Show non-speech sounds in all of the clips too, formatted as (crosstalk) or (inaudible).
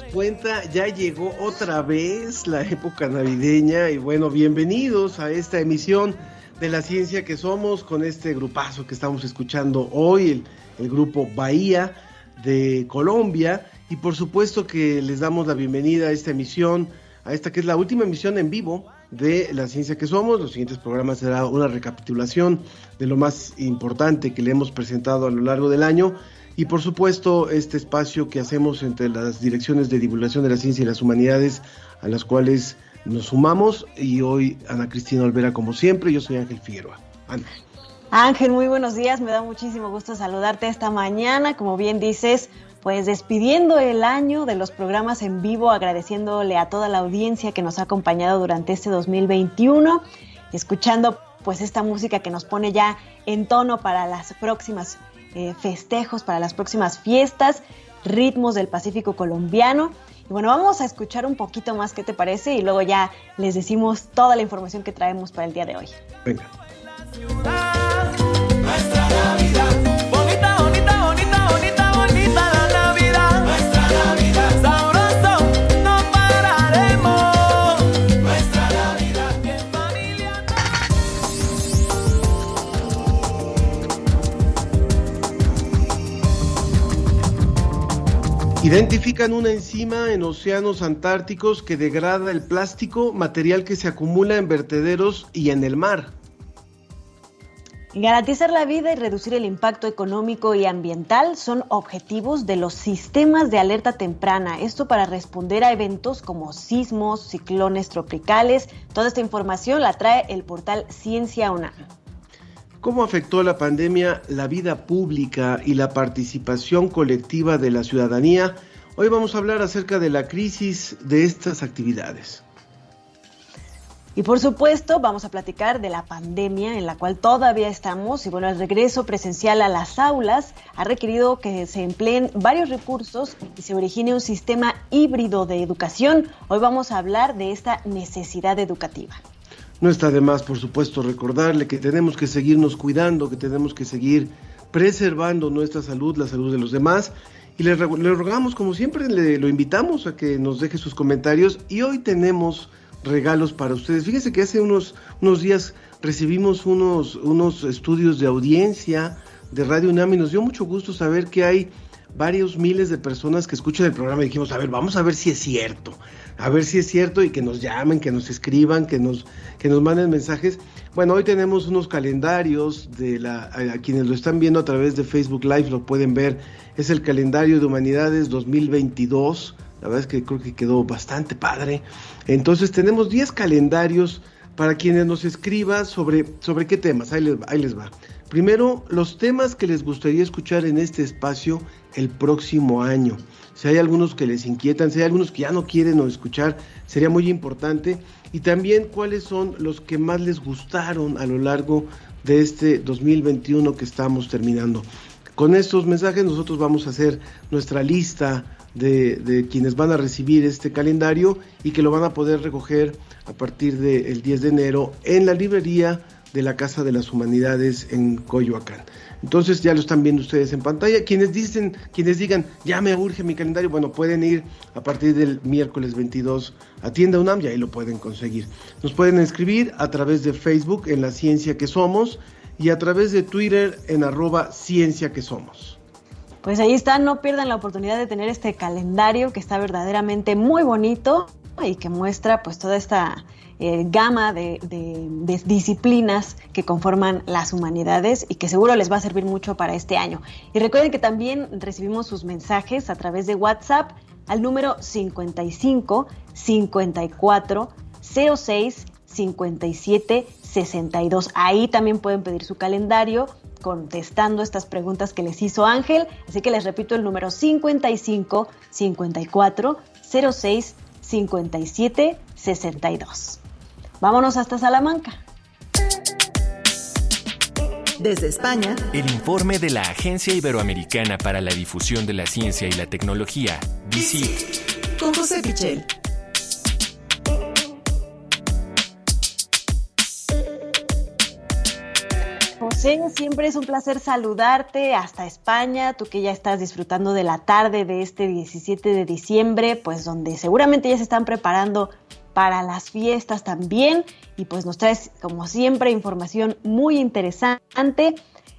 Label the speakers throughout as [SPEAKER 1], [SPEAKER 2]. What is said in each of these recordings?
[SPEAKER 1] cuenta, ya llegó otra vez la época navideña y bueno, bienvenidos a esta emisión de la ciencia que somos con este grupazo que estamos escuchando hoy, el, el grupo Bahía de Colombia y por supuesto que les damos la bienvenida a esta emisión, a esta que es la última emisión en vivo de la ciencia que somos. Los siguientes programas será una recapitulación de lo más importante que le hemos presentado a lo largo del año y por supuesto este espacio que hacemos entre las direcciones de divulgación de la ciencia y las humanidades a las cuales nos sumamos y hoy Ana Cristina Olvera como siempre, yo soy Ángel Figueroa. Ana.
[SPEAKER 2] Ángel, muy buenos días, me da muchísimo gusto saludarte esta mañana, como bien dices, pues despidiendo el año de los programas en vivo, agradeciéndole a toda la audiencia que nos ha acompañado durante este 2021, escuchando pues esta música que nos pone ya en tono para las próximas eh, festejos, para las próximas fiestas, ritmos del Pacífico colombiano. Y bueno, vamos a escuchar un poquito más qué te parece y luego ya les decimos toda la información que traemos para el día de hoy.
[SPEAKER 1] Venga. Identifican una enzima en océanos antárticos que degrada el plástico, material que se acumula en vertederos y en el mar.
[SPEAKER 2] Garantizar la vida y reducir el impacto económico y ambiental son objetivos de los sistemas de alerta temprana. Esto para responder a eventos como sismos, ciclones tropicales. Toda esta información la trae el portal Ciencia UNAM.
[SPEAKER 1] ¿Cómo afectó la pandemia la vida pública y la participación colectiva de la ciudadanía? Hoy vamos a hablar acerca de la crisis de estas actividades.
[SPEAKER 2] Y por supuesto, vamos a platicar de la pandemia en la cual todavía estamos. Y bueno, el regreso presencial a las aulas ha requerido que se empleen varios recursos y se origine un sistema híbrido de educación. Hoy vamos a hablar de esta necesidad educativa.
[SPEAKER 1] No está de más, por supuesto, recordarle que tenemos que seguirnos cuidando, que tenemos que seguir preservando nuestra salud, la salud de los demás. Y le, le rogamos, como siempre, le, lo invitamos a que nos deje sus comentarios. Y hoy tenemos regalos para ustedes. Fíjense que hace unos, unos días recibimos unos, unos estudios de audiencia de Radio UNAM y nos dio mucho gusto saber que hay varios miles de personas que escuchan el programa y dijimos, a ver, vamos a ver si es cierto, a ver si es cierto y que nos llamen, que nos escriban, que nos, que nos manden mensajes. Bueno, hoy tenemos unos calendarios de la, a, quienes lo están viendo a través de Facebook Live, lo pueden ver, es el calendario de humanidades 2022, la verdad es que creo que quedó bastante padre. Entonces tenemos 10 calendarios para quienes nos escriban sobre, sobre qué temas, ahí les, ahí les va. Primero, los temas que les gustaría escuchar en este espacio el próximo año. Si hay algunos que les inquietan, si hay algunos que ya no quieren o escuchar, sería muy importante. Y también cuáles son los que más les gustaron a lo largo de este 2021 que estamos terminando. Con estos mensajes nosotros vamos a hacer nuestra lista de, quienes van a recibir este calendario y que lo van a poder recoger a partir del 10 de enero en la librería de la Casa de las Humanidades en Coyoacán. Entonces ya lo están viendo ustedes en pantalla. Quienes dicen, quienes digan, ya me urge mi calendario, bueno, pueden ir a partir del miércoles 22 a Tienda UNAM y ahí lo pueden conseguir. Nos pueden escribir a través de Facebook en La Ciencia que Somos y a través de Twitter en arroba Ciencia que Somos.
[SPEAKER 2] Pues ahí está, no pierdan la oportunidad de tener este calendario que está verdaderamente muy bonito y que muestra pues toda esta eh, gama de, disciplinas que conforman las humanidades y que seguro les va a servir mucho para este año. Y recuerden que también recibimos sus mensajes a través de WhatsApp al número 55 54 06 57 62. Ahí también pueden pedir su calendario contestando estas preguntas que les hizo Ángel. Así que les repito el número 55 54 06 57 62. Vámonos hasta Salamanca.
[SPEAKER 3] Desde España, el informe de la Agencia Iberoamericana para la Difusión de la Ciencia y la Tecnología, VICIT, con José Pichel.
[SPEAKER 2] José, siempre es un placer saludarte hasta España, tú que ya estás disfrutando de la tarde de este 17 de diciembre, pues donde seguramente ya se están preparando para las fiestas también y pues nos traes como siempre información muy interesante.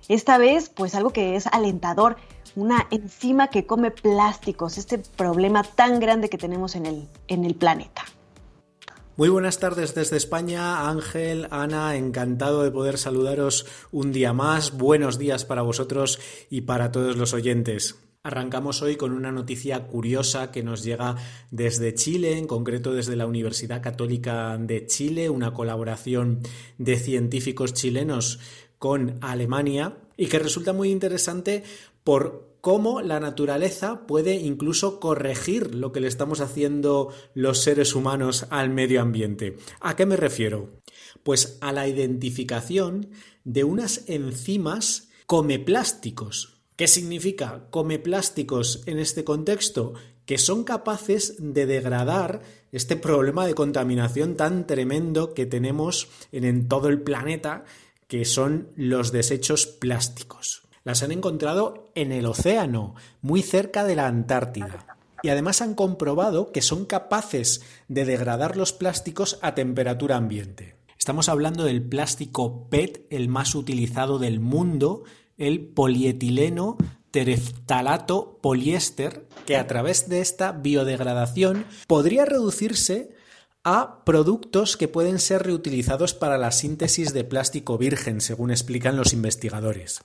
[SPEAKER 2] Esta vez pues algo que es alentador, una enzima que come plásticos, este problema tan grande que tenemos en el, en el planeta.
[SPEAKER 4] Muy buenas tardes desde España, Ángel, Ana, encantado de poder saludaros un día más. Buenos días para vosotros y para todos los oyentes. Arrancamos hoy con una noticia curiosa que nos llega desde Chile, en concreto desde la Universidad Católica de Chile, una colaboración de científicos chilenos con Alemania y que resulta muy interesante por cómo la naturaleza puede incluso corregir lo que le estamos haciendo los seres humanos al medio ambiente. ¿A qué me refiero? Pues a la identificación de unas enzimas comeplásticos ¿Qué significa come plásticos en este contexto? Que son capaces de degradar este problema de contaminación tan tremendo que tenemos en, todo el planeta, que son los desechos plásticos. Las han encontrado en el océano, muy cerca de la Antártida. Y además han comprobado que son capaces de degradar los plásticos a temperatura ambiente. Estamos hablando del plástico PET, el más utilizado del mundo, el polietileno tereftalato poliéster, que a través de esta biodegradación podría reducirse a productos que pueden ser reutilizados para la síntesis de plástico virgen, según explican los investigadores.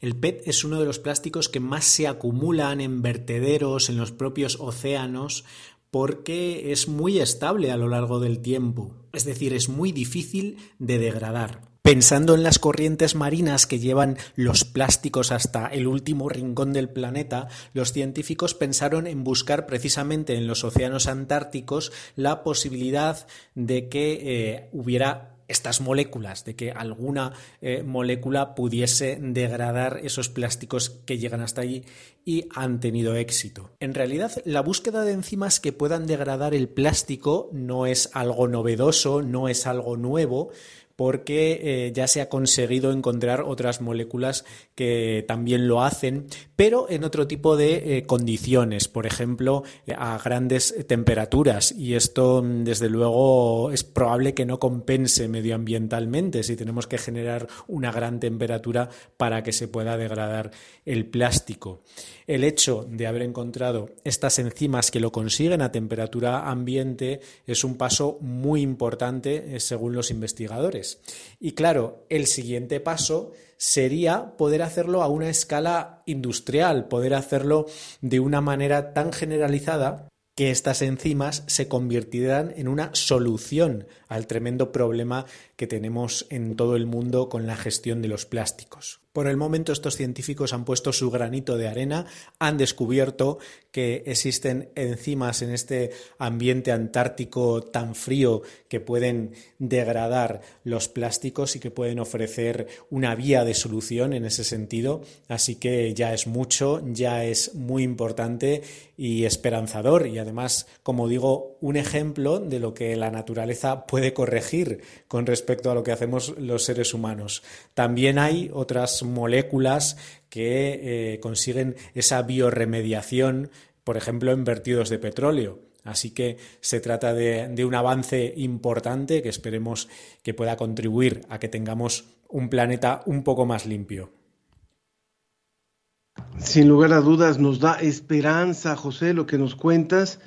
[SPEAKER 4] El PET es uno de los plásticos que más se acumulan en vertederos, en los propios océanos, porque es muy estable a lo largo del tiempo, es decir, es muy difícil de degradar. Pensando en las corrientes marinas que llevan los plásticos hasta el último rincón del planeta, los científicos pensaron en buscar precisamente en los océanos antárticos la posibilidad de que eh, hubiera estas moléculas, de que alguna eh, molécula pudiese degradar esos plásticos que llegan hasta allí y han tenido éxito. En realidad, la búsqueda de enzimas que puedan degradar el plástico no es algo novedoso, no es algo nuevo, porque eh, ya se ha conseguido encontrar otras moléculas que también lo hacen, pero en otro tipo de eh, condiciones, por ejemplo, eh, a grandes temperaturas. Y esto, mm, desde luego, es probable que no compense medioambientalmente si tenemos que generar una gran temperatura para que se pueda degradar el plástico. El hecho de haber encontrado estas enzimas que lo consiguen a temperatura ambiente es un paso muy importante según los investigadores. Y claro, el siguiente paso sería poder hacerlo a una escala industrial, poder hacerlo de una manera tan generalizada que estas enzimas se convirtieran en una solución al tremendo problema que tenemos en todo el mundo con la gestión de los plásticos. Por el momento estos científicos han puesto su granito de arena, han descubierto que existen enzimas en este ambiente antártico tan frío que pueden degradar los plásticos y que pueden ofrecer una vía de solución en ese sentido. Así que ya es mucho, ya es muy importante y esperanzador y además, como digo, un ejemplo de lo que la naturaleza puede corregir con respecto a lo que hacemos los seres humanos. También hay otras moléculas que eh, consiguen esa bioremediación, por ejemplo, en vertidos de petróleo. Así que se trata de, de, un avance importante que esperemos que pueda contribuir a que tengamos un planeta un poco más limpio.
[SPEAKER 1] Sin lugar a dudas nos da esperanza, José, lo que nos cuentas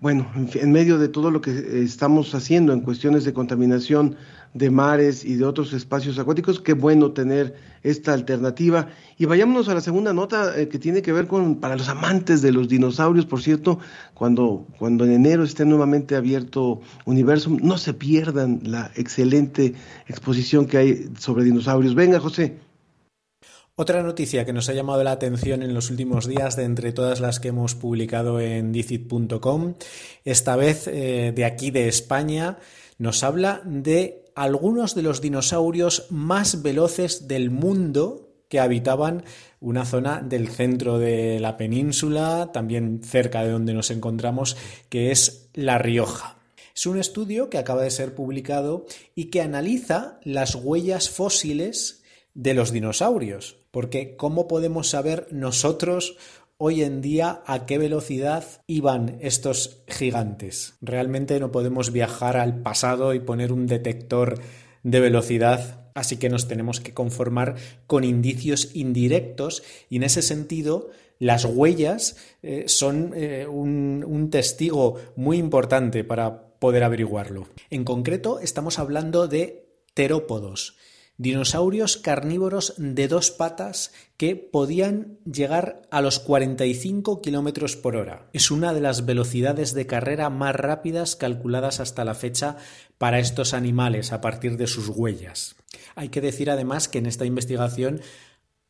[SPEAKER 1] bueno, en, medio de todo lo que estamos haciendo en cuestiones de contaminación de mares y de otros espacios acuáticos, qué bueno tener esta alternativa. Y vayámonos a la segunda nota eh, que tiene que ver con, para los amantes de los dinosaurios, por cierto, cuando, cuando en enero esté nuevamente abierto Universum, no se pierdan la excelente exposición que hay sobre dinosaurios. Venga, José.
[SPEAKER 4] Otra noticia que nos ha llamado la atención en los últimos días de entre todas las que hemos publicado en dicit.com, esta vez eh, de aquí de España, nos habla de algunos de los dinosaurios más veloces del mundo que habitaban una zona del centro de la península, también cerca de donde nos encontramos, que es La Rioja. Es un estudio que acaba de ser publicado y que analiza las huellas fósiles de los dinosaurios, porque ¿cómo podemos saber nosotros hoy en día a qué velocidad iban estos gigantes? Realmente no podemos viajar al pasado y poner un detector de velocidad, así que nos tenemos que conformar con indicios indirectos y en ese sentido las huellas eh, son eh, un, un testigo muy importante para poder averiguarlo. En concreto, estamos hablando de terópodos, Dinosaurios carnívoros de dos patas que podían llegar a los 45 kilómetros por hora. Es una de las velocidades de carrera más rápidas calculadas hasta la fecha para estos animales a partir de sus huellas. Hay que decir además que en esta investigación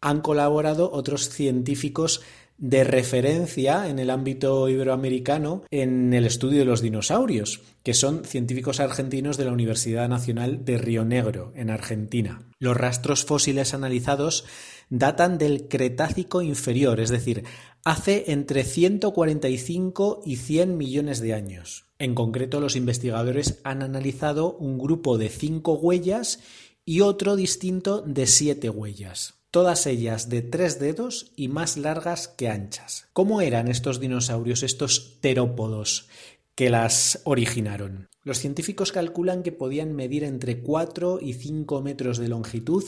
[SPEAKER 4] han colaborado otros científicos de referencia en el ámbito iberoamericano en el estudio de los dinosaurios, que son científicos argentinos de la Universidad Nacional de Río Negro, en Argentina. Los rastros fósiles analizados datan del Cretácico inferior, es decir, hace entre 145 y 100 millones de años. En concreto, los investigadores han analizado un grupo de cinco huellas y otro distinto de siete huellas todas ellas de tres dedos y más largas que anchas. ¿Cómo eran estos dinosaurios, estos terópodos que las originaron? Los científicos calculan que podían medir entre 4 y 5 metros de longitud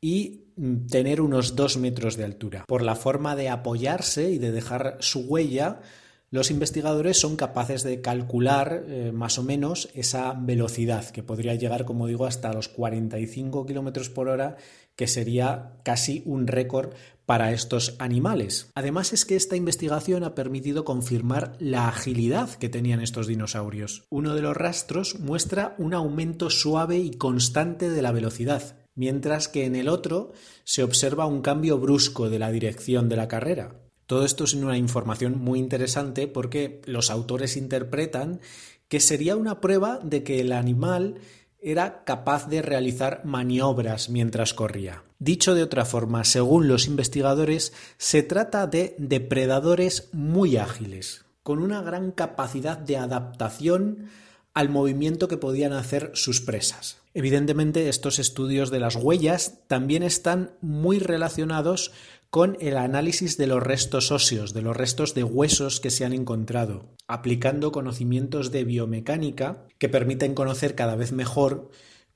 [SPEAKER 4] y mm, tener unos 2 metros de altura. Por la forma de apoyarse y de dejar su huella, los investigadores son capaces de calcular eh, más o menos esa velocidad, que podría llegar, como digo, hasta los 45 kilómetros por hora, que sería casi un récord para estos animales. Además es que esta investigación ha permitido confirmar la agilidad que tenían estos dinosaurios. Uno de los rastros muestra un aumento suave y constante de la velocidad, mientras que en el otro se observa un cambio brusco de la dirección de la carrera. Todo esto es una información muy interesante porque los autores interpretan que sería una prueba de que el animal era capaz de realizar maniobras mientras corría. Dicho de otra forma, según los investigadores, se trata de depredadores muy ágiles, con una gran capacidad de adaptación al movimiento que podían hacer sus presas. Evidentemente, estos estudios de las huellas también están muy relacionados con el análisis de los restos óseos, de los restos de huesos que se han encontrado, aplicando conocimientos de biomecánica que permiten conocer cada vez mejor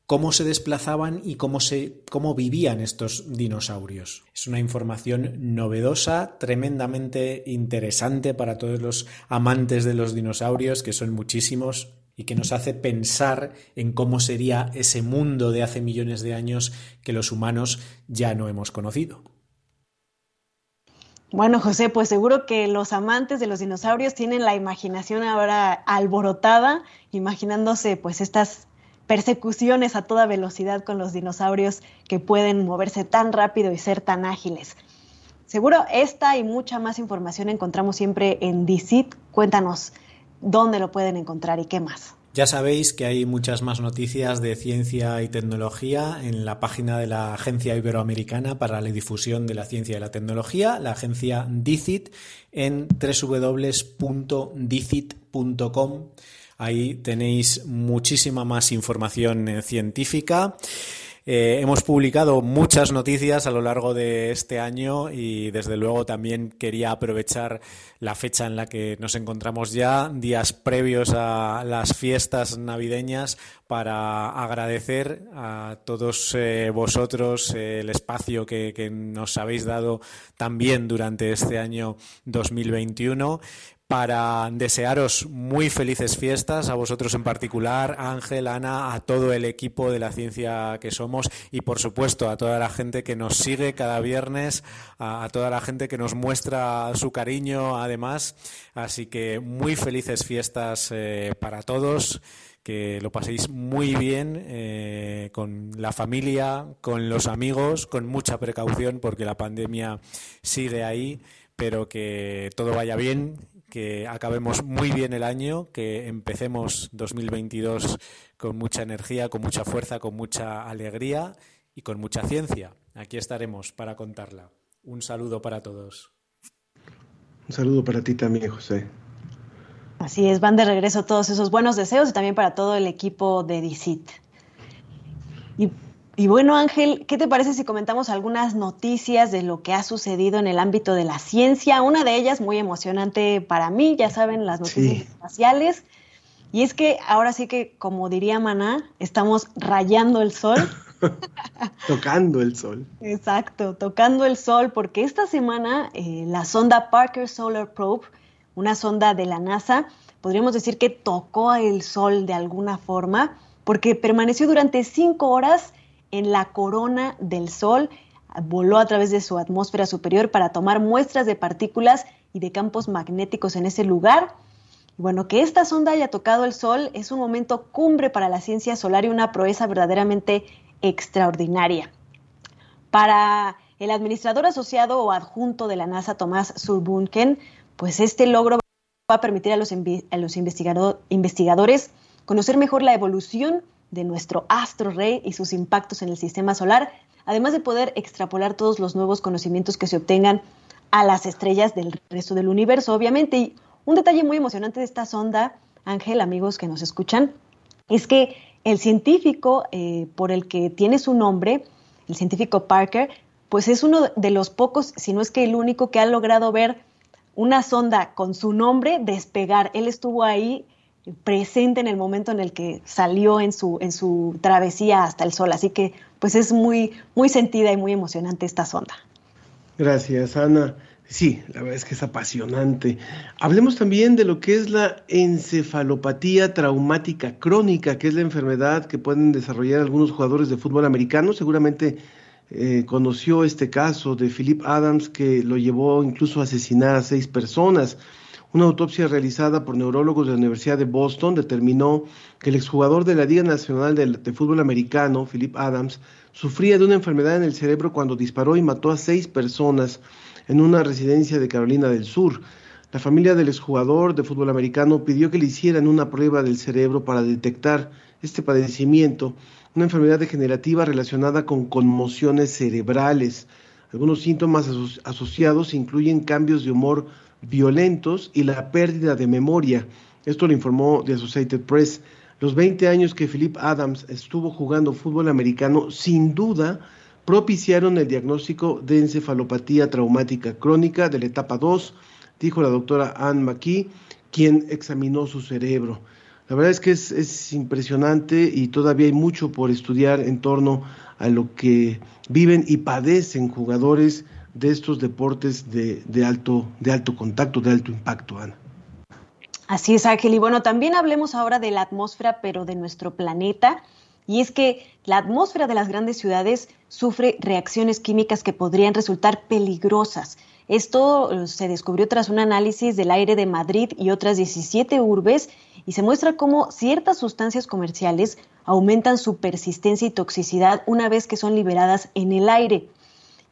[SPEAKER 4] cómo se desplazaban y cómo, se, cómo vivían estos dinosaurios. Es una información novedosa, tremendamente interesante para todos los amantes de los dinosaurios, que son muchísimos, y que nos hace pensar en cómo sería ese mundo de hace millones de años que los humanos ya no hemos conocido.
[SPEAKER 2] Bueno, José, pues seguro que los amantes de los dinosaurios tienen la imaginación ahora alborotada, imaginándose pues estas persecuciones a toda velocidad con los dinosaurios que pueden moverse tan rápido y ser tan ágiles. Seguro esta y mucha más información encontramos siempre en DICIT. Cuéntanos dónde lo pueden encontrar y qué más.
[SPEAKER 4] Ya sabéis que hay muchas más noticias de ciencia y tecnología en la página de la Agencia Iberoamericana para la Difusión de la Ciencia y la Tecnología, la agencia DICIT, en www.dicit.com. Ahí tenéis muchísima más información eh, científica. Eh, hemos publicado muchas noticias a lo largo de este año y desde luego también quería aprovechar la fecha en la que nos encontramos ya, días previos a las fiestas navideñas, para agradecer a todos eh, vosotros el espacio que, que nos habéis dado también durante este año 2021 para desearos muy felices fiestas, a vosotros en particular, Ángel, Ana, a todo el equipo de la ciencia que somos y, por supuesto, a toda la gente que nos sigue cada viernes, a, toda la gente que nos muestra su cariño, además. Así que muy felices fiestas eh, para todos que lo paséis muy bien eh, con la familia, con los amigos, con mucha precaución porque la pandemia sigue ahí, pero que todo vaya bien que acabemos muy bien el año, que empecemos 2022 con mucha energía, con mucha fuerza, con mucha alegría y con mucha ciencia. Aquí estaremos para contarla. Un saludo para todos.
[SPEAKER 1] Un saludo para ti también, José.
[SPEAKER 2] Así es, van de regreso todos esos buenos deseos y también para todo el equipo de DICIT. Y y bueno, Ángel, ¿qué te parece si comentamos algunas noticias de lo que ha sucedido en el ámbito de la ciencia? Una de ellas muy emocionante para mí, ya saben, las noticias espaciales. Y es que ahora sí que, como diría Maná, estamos rayando el sol. (laughs)
[SPEAKER 1] tocando el sol.
[SPEAKER 2] Exacto, tocando el sol, porque esta semana eh, la sonda Parker Solar Probe, una sonda de la NASA, podríamos decir que tocó el sol de alguna forma, porque permaneció durante cinco horas en la corona del Sol, voló a través de su atmósfera superior para tomar muestras de partículas y de campos magnéticos en ese lugar. Bueno, que esta sonda haya tocado el Sol es un momento cumbre para la ciencia solar y una proeza verdaderamente extraordinaria. Para el administrador asociado o adjunto de la NASA, Tomás Surbunken, pues este logro va a permitir a los investigadores conocer mejor la evolución de nuestro astro rey y sus impactos en el sistema solar, además de poder extrapolar todos los nuevos conocimientos que se obtengan a las estrellas del resto del universo, obviamente. Y un detalle muy emocionante de esta sonda, Ángel, amigos que nos escuchan, es que el científico eh, por el que tiene su nombre, el científico Parker, pues es uno de los pocos, si no es que el único que ha logrado ver una sonda con su nombre despegar. Él estuvo ahí presente en el momento en el que salió en su, en su travesía hasta el sol. Así que pues es muy, muy sentida y muy emocionante esta sonda.
[SPEAKER 1] Gracias, Ana. Sí, la verdad es que es apasionante. Hablemos también de lo que es la encefalopatía traumática crónica, que es la enfermedad que pueden desarrollar algunos jugadores de fútbol americano. Seguramente eh, conoció este caso de Philip Adams que lo llevó incluso a asesinar a seis personas. Una autopsia realizada por neurólogos de la Universidad de Boston determinó que el exjugador de la Liga Nacional de, Fútbol Americano, Philip Adams, sufría de una enfermedad en el cerebro cuando disparó y mató a seis personas en una residencia de Carolina del Sur. La familia del exjugador de fútbol americano pidió que le hicieran una prueba del cerebro para detectar este padecimiento, una enfermedad degenerativa relacionada con conmociones cerebrales. Algunos síntomas asociados incluyen cambios de humor violentos y la pérdida de memoria. Esto lo informó The Associated Press. Los 20 años que Philip Adams estuvo jugando fútbol americano, sin duda, propiciaron el diagnóstico de encefalopatía traumática crónica de la etapa 2, dijo la doctora Ann McKee, quien examinó su cerebro. La verdad es que es, impresionante y todavía hay mucho por estudiar en torno a lo que viven y padecen jugadores de estos deportes de, alto, de alto contacto, de alto impacto, Ana.
[SPEAKER 2] Así es, Ángel. Y bueno, también hablemos ahora de la atmósfera, pero de nuestro planeta. Y es que la atmósfera de las grandes ciudades sufre reacciones químicas que podrían resultar peligrosas. Esto eh, se descubrió tras un análisis del aire de Madrid y otras 17 urbes y se muestra cómo ciertas sustancias comerciales aumentan su persistencia y toxicidad una vez que son liberadas en el aire.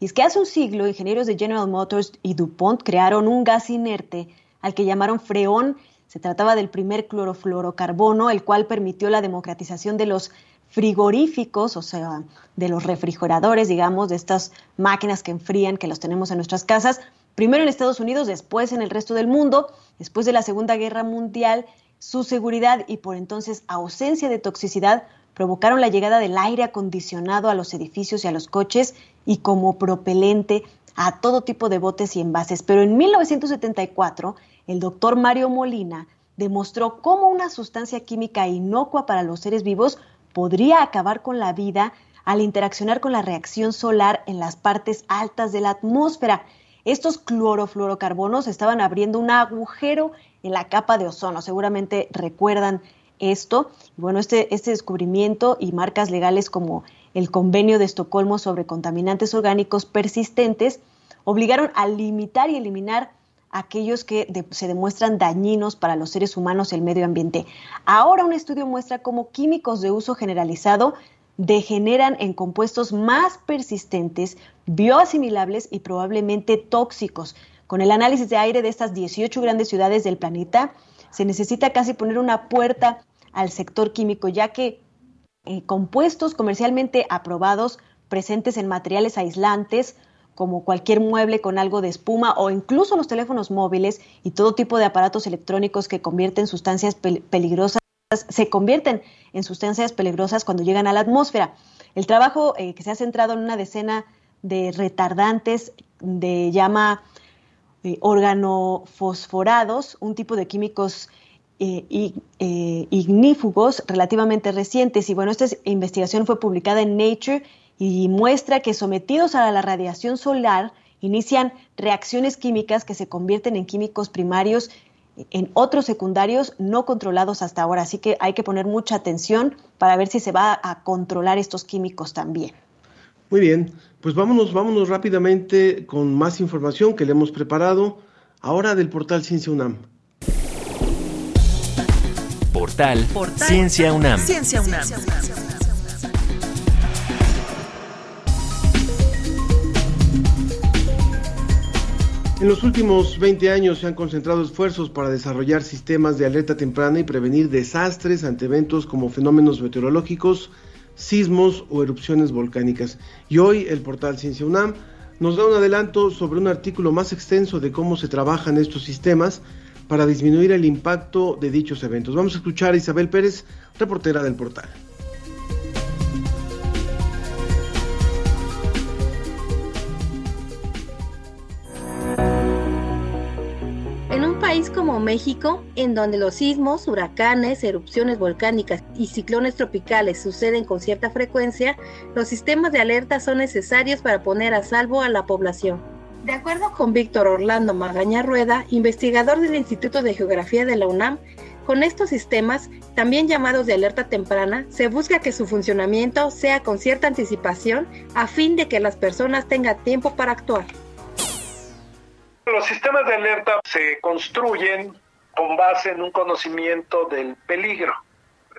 [SPEAKER 2] Y es que hace un siglo, ingenieros de General Motors y DuPont crearon un gas inerte al que llamaron freón. Se trataba del primer clorofluorocarbono, el cual permitió la democratización de los frigoríficos, o sea, de los refrigeradores, digamos, de estas máquinas que enfrían, que los tenemos en nuestras casas, primero en Estados Unidos, después en el resto del mundo, después de la Segunda Guerra Mundial, su seguridad y por entonces ausencia de toxicidad provocaron la llegada del aire acondicionado a los edificios y a los coches y como propelente a todo tipo de botes y envases. Pero en 1974, el doctor Mario Molina demostró cómo una sustancia química inocua para los seres vivos podría acabar con la vida al interaccionar con la reacción solar en las partes altas de la atmósfera. Estos clorofluorocarbonos estaban abriendo un agujero en la capa de ozono. Seguramente recuerdan esto. Bueno, este, este descubrimiento y marcas legales como el Convenio de Estocolmo sobre contaminantes orgánicos persistentes obligaron a limitar y eliminar aquellos que se demuestran dañinos para los seres humanos y el medio ambiente. Ahora un estudio muestra cómo químicos de uso generalizado degeneran en compuestos más persistentes, bioasimilables y probablemente tóxicos. Con el análisis de aire de estas 18 grandes ciudades del planeta, se necesita casi poner una puerta al sector químico, ya que eh, compuestos comercialmente aprobados presentes en materiales aislantes, como cualquier mueble con algo de espuma o incluso los teléfonos móviles y todo tipo de aparatos electrónicos que convierten sustancias peligrosas, se convierten en sustancias peligrosas cuando llegan a la atmósfera. El trabajo eh, que se ha centrado en una decena de retardantes de llama eh, organofosforados, un tipo de químicos eh, ignífugos relativamente recientes. Y bueno, esta investigación fue publicada en Nature y muestra que sometidos a la radiación solar inician reacciones químicas que se convierten en químicos primarios en otros secundarios no controlados hasta ahora. Así que hay que poner mucha atención para ver si se va a controlar estos químicos también.
[SPEAKER 1] Muy bien, pues vámonos, vámonos rápidamente con más información que le hemos preparado ahora del portal Ciencia UNAM.
[SPEAKER 3] Portal, Ciencia UNAM. Ciencia UNAM.
[SPEAKER 1] En los últimos 20 años se han concentrado esfuerzos para desarrollar sistemas de alerta temprana y prevenir desastres ante eventos como fenómenos meteorológicos, sismos o erupciones volcánicas. Y hoy el portal Ciencia UNAM nos da un adelanto sobre un artículo más extenso de cómo se trabajan estos sistemas para disminuir el impacto de dichos eventos. Vamos a escuchar a Isabel Pérez, reportera del portal.
[SPEAKER 5] como México, en donde los sismos, huracanes, erupciones volcánicas y ciclones tropicales suceden con cierta frecuencia, los sistemas de alerta son necesarios para poner a salvo a la población. De acuerdo con Víctor Orlando Magaña Rueda, investigador del Instituto de Geografía de la UNAM, con estos sistemas, también llamados de alerta temprana, se busca que su funcionamiento sea con cierta anticipación a fin de que las personas tengan tiempo para actuar.
[SPEAKER 6] Los sistemas de alerta se construyen con base en un conocimiento del peligro.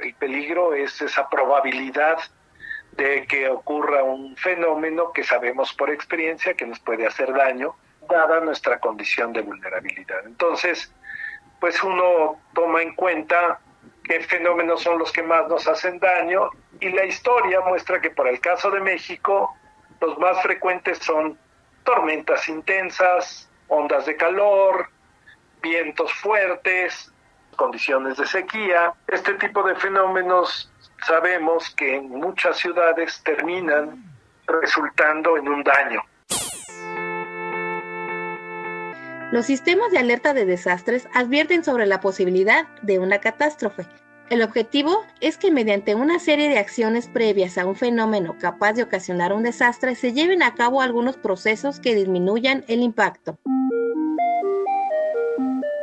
[SPEAKER 6] El peligro es esa probabilidad de que ocurra un fenómeno que sabemos por experiencia que nos puede hacer daño, dada nuestra condición de vulnerabilidad. Entonces, pues uno toma en cuenta qué fenómenos son los que más nos hacen daño y la historia muestra que por el caso de México, los más frecuentes son tormentas intensas, ondas de calor, vientos fuertes, condiciones de sequía. Este tipo de fenómenos sabemos que en muchas ciudades terminan resultando en un daño.
[SPEAKER 5] Los sistemas de alerta de desastres advierten sobre la posibilidad de una catástrofe. El objetivo es que mediante una serie de acciones previas a un fenómeno capaz de ocasionar un desastre se lleven a cabo algunos procesos que disminuyan el impacto.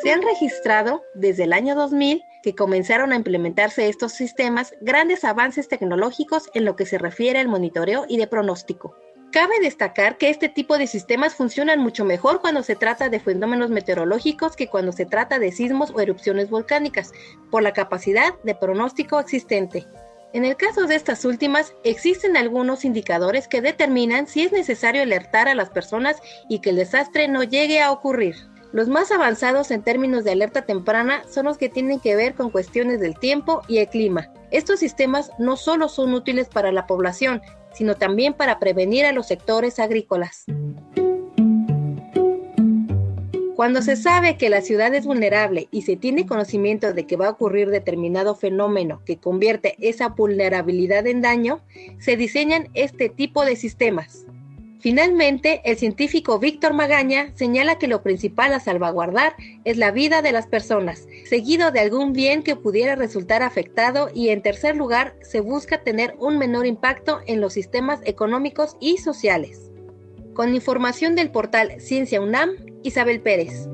[SPEAKER 5] Se han registrado desde el año 2000 que comenzaron a implementarse estos sistemas grandes avances tecnológicos en lo que se refiere al monitoreo y de pronóstico. Cabe destacar que este tipo de sistemas funcionan mucho mejor cuando se trata de fenómenos meteorológicos que cuando se trata de sismos o erupciones volcánicas, por la capacidad de pronóstico existente. En el caso de estas últimas, existen algunos indicadores que determinan si es necesario alertar a las personas y que el desastre no llegue a ocurrir. Los más avanzados en términos de alerta temprana son los que tienen que ver con cuestiones del tiempo y el clima. Estos sistemas no solo son útiles para la población, sino también para prevenir a los sectores agrícolas. Cuando se sabe que la ciudad es vulnerable y se tiene conocimiento de que va a ocurrir determinado fenómeno que convierte esa vulnerabilidad en daño, se diseñan este tipo de sistemas. Finalmente, el científico Víctor Magaña señala que lo principal a salvaguardar es la vida de las personas, seguido de algún bien que pudiera resultar afectado y en tercer lugar se busca tener un menor impacto en los sistemas económicos y sociales. Con información del portal Ciencia UNAM, Isabel Pérez.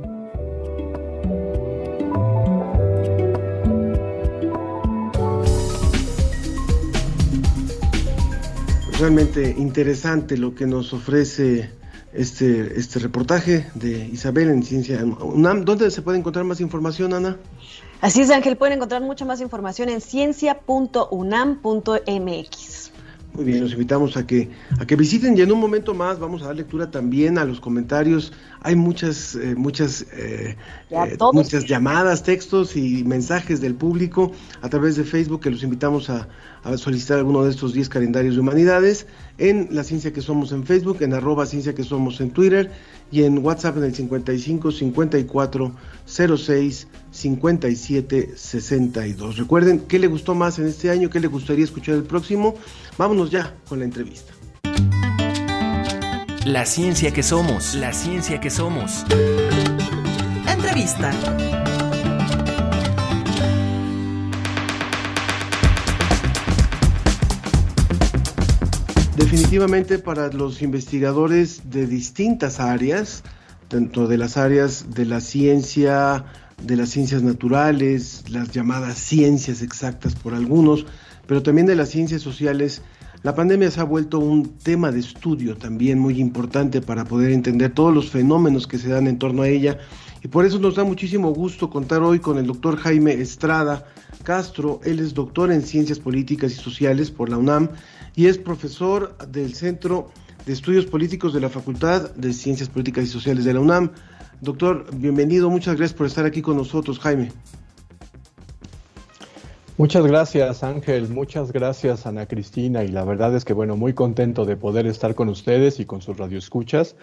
[SPEAKER 1] Realmente interesante lo que nos ofrece este, este reportaje de Isabel en Ciencia UNAM. ¿Dónde se puede encontrar más información, Ana?
[SPEAKER 2] Así es, Ángel, pueden encontrar mucha más información en ciencia.unam.mx.
[SPEAKER 1] Muy bien, los invitamos a que, a que visiten y en un momento más vamos a dar lectura también a los comentarios. Hay muchas, eh, muchas, eh, eh, muchas llamadas, textos y mensajes del público a través de Facebook que los invitamos a, a solicitar alguno de estos 10 calendarios de humanidades en La Ciencia que Somos en Facebook, en arroba Ciencia que Somos en Twitter y en WhatsApp en el 55 54 06 57 62. Recuerden qué le gustó más en este año, qué le gustaría escuchar el próximo. Vámonos ya con la entrevista.
[SPEAKER 3] La ciencia que somos, la ciencia que somos.
[SPEAKER 7] Entrevista.
[SPEAKER 1] Definitivamente para los investigadores de distintas áreas, tanto de las áreas de la ciencia, de las ciencias naturales, las llamadas ciencias exactas por algunos, pero también de las ciencias sociales, la pandemia se ha vuelto un tema de estudio también muy importante para poder entender todos los fenómenos que se dan en torno a ella. Y por eso nos da muchísimo gusto contar hoy con el doctor Jaime Estrada Castro. Él es doctor en Ciencias Políticas y Sociales por la UNAM y es profesor del Centro de Estudios Políticos de la Facultad de Ciencias Políticas y Sociales de la UNAM. Doctor, bienvenido, muchas gracias por estar aquí con nosotros, Jaime.
[SPEAKER 8] Muchas gracias Ángel, muchas gracias Ana Cristina y la verdad es que bueno, muy contento de poder estar con ustedes y con sus radioescuchas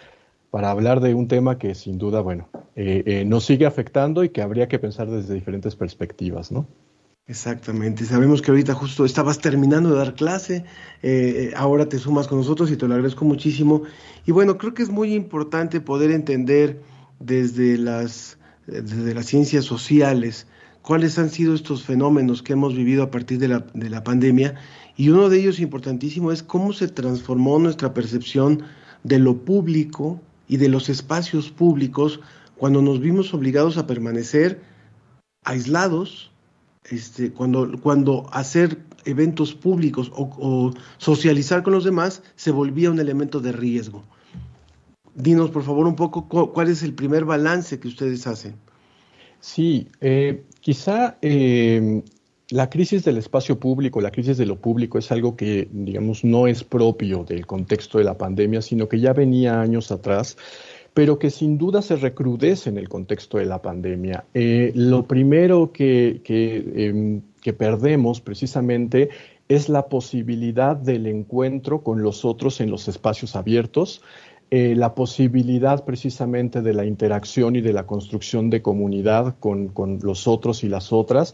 [SPEAKER 8] para hablar de un tema que sin duda, bueno, eh, eh, nos sigue afectando y que habría que pensar desde diferentes perspectivas, ¿no?
[SPEAKER 1] Exactamente, sabemos que ahorita justo estabas terminando de dar clase, eh, ahora te sumas con nosotros y te lo agradezco muchísimo. Y bueno, creo que es muy importante poder entender desde las, desde las ciencias sociales, cuáles han sido estos fenómenos que hemos vivido a partir de la, de la pandemia. Y uno de ellos importantísimo es cómo se transformó nuestra percepción de lo público y de los espacios públicos cuando nos vimos obligados a permanecer aislados, este, cuando, cuando hacer eventos públicos o, o socializar con los demás se volvía un elemento de riesgo. Dinos, por favor, un poco cuál es el primer balance que ustedes hacen.
[SPEAKER 8] Sí, eh, quizá eh, la crisis del espacio público, la crisis de lo público es algo que, digamos, no es propio del contexto de la pandemia, sino que ya venía años atrás, pero que sin duda se recrudece en el contexto de la pandemia. Eh, lo primero que, em, que perdemos precisamente es la posibilidad del encuentro con los otros en los espacios abiertos, eh, la posibilidad precisamente de la interacción y de la construcción de comunidad con, con, los otros y las otras,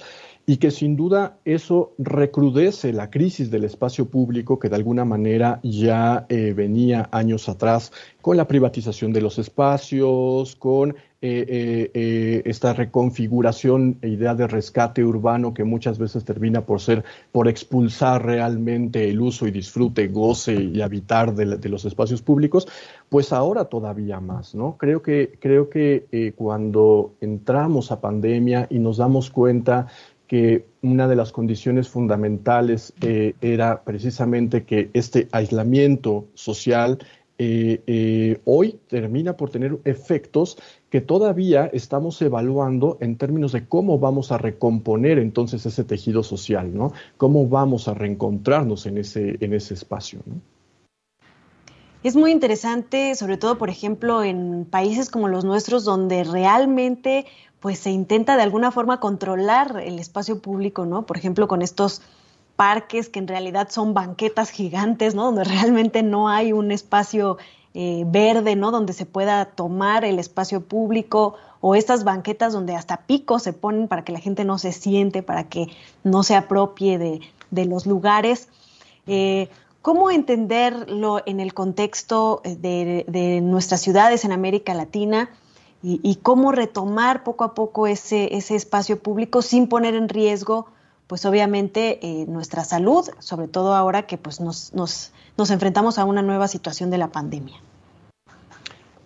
[SPEAKER 8] y que sin duda eso recrudece la crisis del espacio público que de alguna manera ya eh, venía años atrás con la privatización de los espacios, con eh, eh, esta reconfiguración e idea de rescate urbano que muchas veces termina por ser, por expulsar realmente el uso y disfrute, goce y habitar de, de los espacios públicos, pues ahora todavía más, ¿no? Creo que, creo que cuando entramos a pandemia y nos damos cuenta que una de las condiciones fundamentales eh, era precisamente que este aislamiento social eh, eh, hoy termina por tener efectos que todavía estamos evaluando en términos de cómo vamos a recomponer entonces ese tejido social, ¿no? Cómo vamos a reencontrarnos en ese, en ese espacio.
[SPEAKER 2] Es muy interesante, sobre todo, por ejemplo, en países como los nuestros, donde realmente pues se intenta de alguna forma controlar el espacio público, ¿no? Por ejemplo, con estos parques que en realidad son banquetas gigantes, ¿no? Donde (laughs) realmente no hay un espacio eh, verde, ¿no? Donde se pueda tomar el espacio público o estas banquetas donde hasta picos se ponen para que la gente no se siente, para que no se apropie de, los lugares. Eh, ¿Cómo entenderlo en el contexto de, de, nuestras ciudades en América Latina y, y, cómo retomar poco a poco ese, ese espacio público sin poner en riesgo pues obviamente eh, nuestra salud, sobre todo ahora que pues nos, nos, nos, enfrentamos a una nueva situación de la pandemia.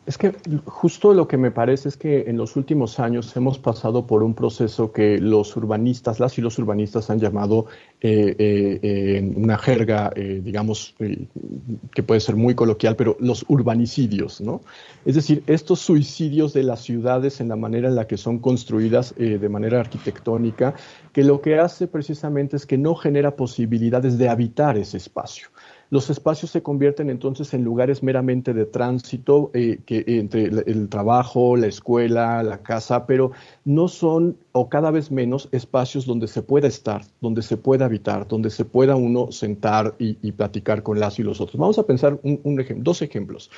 [SPEAKER 8] Es que justo lo que me parece es que en los últimos años hemos pasado por un proceso que los urbanistas, las y los urbanistas han llamado eh, eh, en una jerga, eh, digamos, que puede ser muy coloquial, pero los urbanicidios, ¿no? Es decir, estos suicidios de las ciudades en la manera en la que son construidas de manera arquitectónica, que lo que hace precisamente es que no genera posibilidades de habitar ese espacio. Los espacios se convierten entonces en lugares meramente de tránsito eh, entre el, trabajo, la escuela, la casa, pero no son, o cada vez menos, espacios donde se pueda estar, donde se pueda habitar, donde se pueda uno sentar y, platicar con las y los otros. Vamos a pensar dos ejemplos.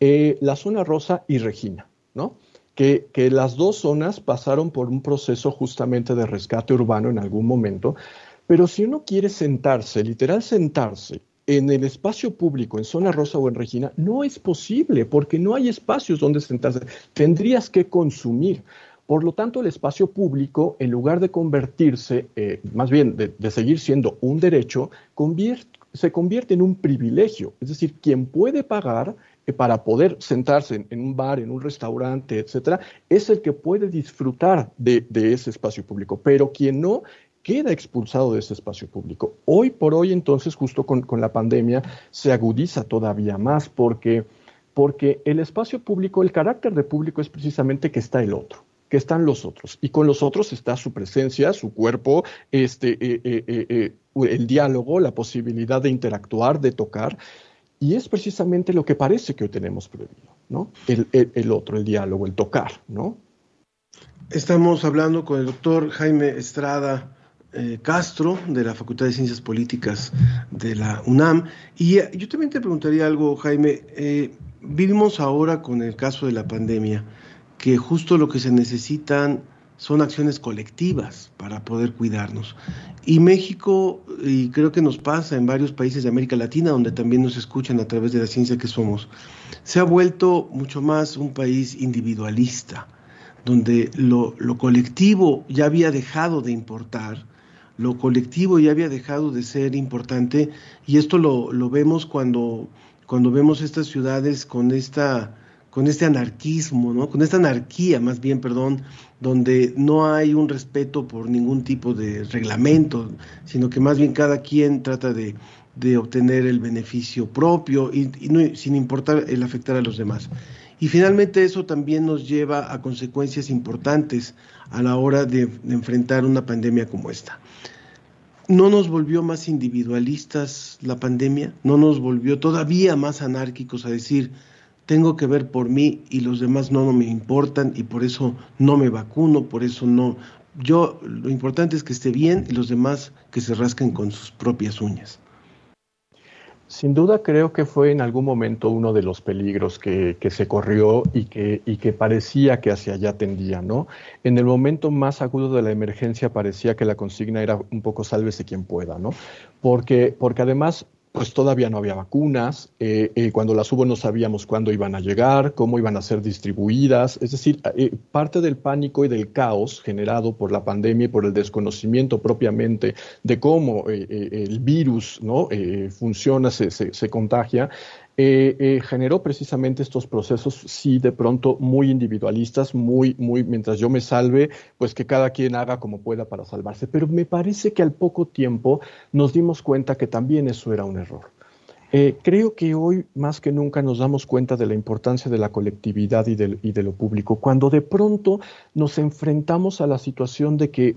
[SPEAKER 8] Eh, la zona rosa y Regina, ¿no? Que, que, las dos zonas pasaron por un proceso justamente de rescate urbano en algún momento, pero si uno quiere sentarse, literal sentarse, en el espacio público, en Zona Rosa o en Regina, no es posible porque no hay espacios donde sentarse. Tendrías que consumir. Por lo tanto, el espacio público, en lugar de convertirse, eh, más bien de, seguir siendo un derecho, se convierte en un privilegio. Es decir, quien puede pagar eh, para poder sentarse en, un bar, en un restaurante, etcétera, es el que puede disfrutar de, de ese espacio público. Pero quien no, queda expulsado de ese espacio público. Hoy por hoy, entonces, justo con, la pandemia, se agudiza todavía más porque, porque el espacio público, el carácter de público es precisamente que está el otro que están los otros. Y con los otros está su presencia, su cuerpo, este, eh, eh, eh, el diálogo, la posibilidad de interactuar, de tocar. Y es precisamente lo que parece que hoy tenemos prohibido, ¿no? El, el, otro, el diálogo, el tocar, ¿no?
[SPEAKER 1] Estamos hablando con el doctor Jaime Estrada eh, Castro, de la Facultad de Ciencias Políticas de la UNAM. Y eh, yo también te preguntaría algo, Jaime. Eh, vivimos ahora con el caso de la pandemia, que justo lo que se necesitan son acciones colectivas para poder cuidarnos. Y México, y creo que nos pasa en varios países de América Latina, donde también nos escuchan a través de la ciencia que somos, se ha vuelto mucho más un país individualista, donde lo, lo colectivo ya había dejado de importar lo colectivo ya había dejado de ser importante y esto lo, vemos cuando, cuando vemos estas ciudades con esta con este anarquismo, ¿no? con esta anarquía más bien, perdón, donde no hay un respeto por ningún tipo de reglamento, sino que más bien cada quien trata de, obtener el beneficio propio y, sin importar el afectar a los demás. Y finalmente eso también nos lleva a consecuencias importantes a la hora de enfrentar una pandemia como esta. ¿No nos volvió más individualistas la pandemia? ¿No nos volvió todavía más anárquicos a decir, tengo que ver por mí y los demás no, no me importan y por eso no me vacuno, por eso no... Yo, lo importante es que esté bien y los demás que se rasquen con sus propias uñas.
[SPEAKER 8] Sin duda creo que fue en algún momento uno de los peligros que, se corrió y que, y que parecía que hacia allá tendía, ¿no? En el momento más agudo de la emergencia parecía que la consigna era un poco sálvese quien pueda, ¿no? Porque, porque además pues todavía no había vacunas, eh, eh, cuando las hubo no sabíamos cuándo iban a llegar, cómo iban a ser distribuidas, es decir, eh, parte del pánico y del caos generado por la pandemia y por el desconocimiento propiamente de cómo el virus ¿no? funciona, se, se contagia, eh, eh, generó precisamente estos procesos, sí, de pronto muy individualistas, muy, muy, mientras yo me salve, pues que cada quien haga como pueda para salvarse. Pero me parece que al poco tiempo nos dimos cuenta que también eso era un error. Eh, creo que hoy más que nunca nos damos cuenta de la importancia de la colectividad y de, y de lo público. Cuando de pronto nos enfrentamos a la situación de que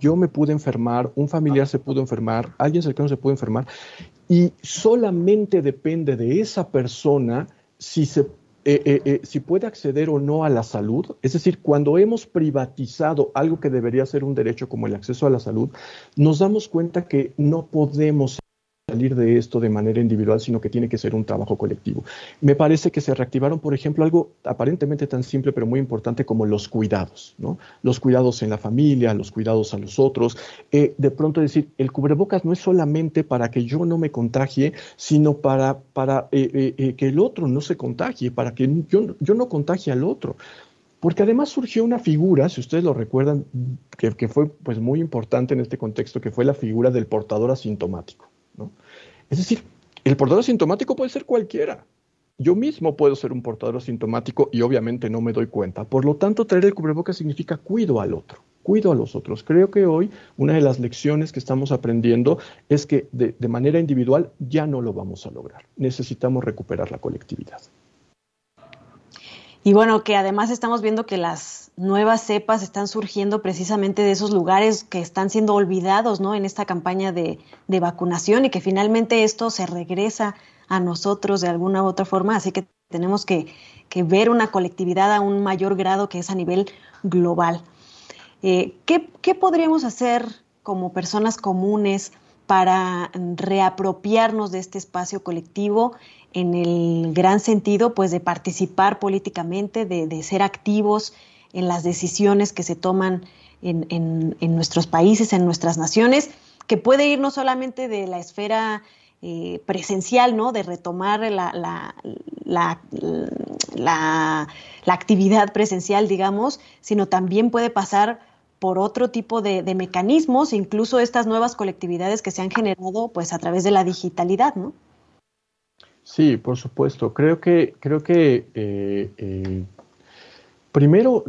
[SPEAKER 8] yo me pude enfermar, un familiar se pudo enfermar, alguien cercano se pudo enfermar, y solamente depende de esa persona si se eh, eh, si puede acceder o no a la salud, es decir, cuando hemos privatizado algo que debería ser un derecho como el acceso a la salud, nos damos cuenta que no podemos salir de esto de manera individual, sino que tiene que ser un trabajo colectivo. Me parece que se reactivaron, por ejemplo, algo aparentemente tan simple pero muy importante como los cuidados, ¿no? Los cuidados en la familia, los cuidados a los otros. Eh, de pronto decir, el cubrebocas no es solamente para que yo no me contagie, sino para, para eh, eh, que el otro no se contagie, para que yo, yo no contagie al otro porque además surgió una figura, si ustedes lo recuerdan, que, que, fue pues muy importante en este contexto, que fue la figura del portador asintomático. Es decir, el portador asintomático puede ser cualquiera. yo mismo puedo ser un portador asintomático y obviamente no me doy cuenta. Por lo tanto, traer el cubrebocas significa cuido al otro, cuido a los otros. Creo que hoy una de las lecciones que estamos aprendiendo es que de manera individual ya no lo vamos a lograr. Necesitamos recuperar la colectividad.
[SPEAKER 2] Y bueno, que además estamos viendo que las nuevas cepas están surgiendo precisamente de esos lugares que están siendo olvidados, ¿no? En esta campaña de, vacunación y que finalmente esto se regresa a nosotros de alguna u otra forma. Así que tenemos que, ver una colectividad a un mayor grado que es a nivel global. Eh, ¿qué, ¿Qué podríamos hacer como personas comunes para reapropiarnos de este espacio colectivo en el gran sentido pues de participar políticamente, de ser activos en las decisiones que se toman en, en, en, nuestros países, en nuestras naciones, que puede ir no solamente de la esfera eh, presencial, ¿no? De retomar la, la, la, la, actividad presencial, digamos, sino también puede pasar por otro tipo de, de, mecanismos, incluso estas nuevas colectividades que se han generado pues a través de la digitalidad, ¿no?
[SPEAKER 8] Sí, por supuesto. Creo que, creo que eh, eh, primero,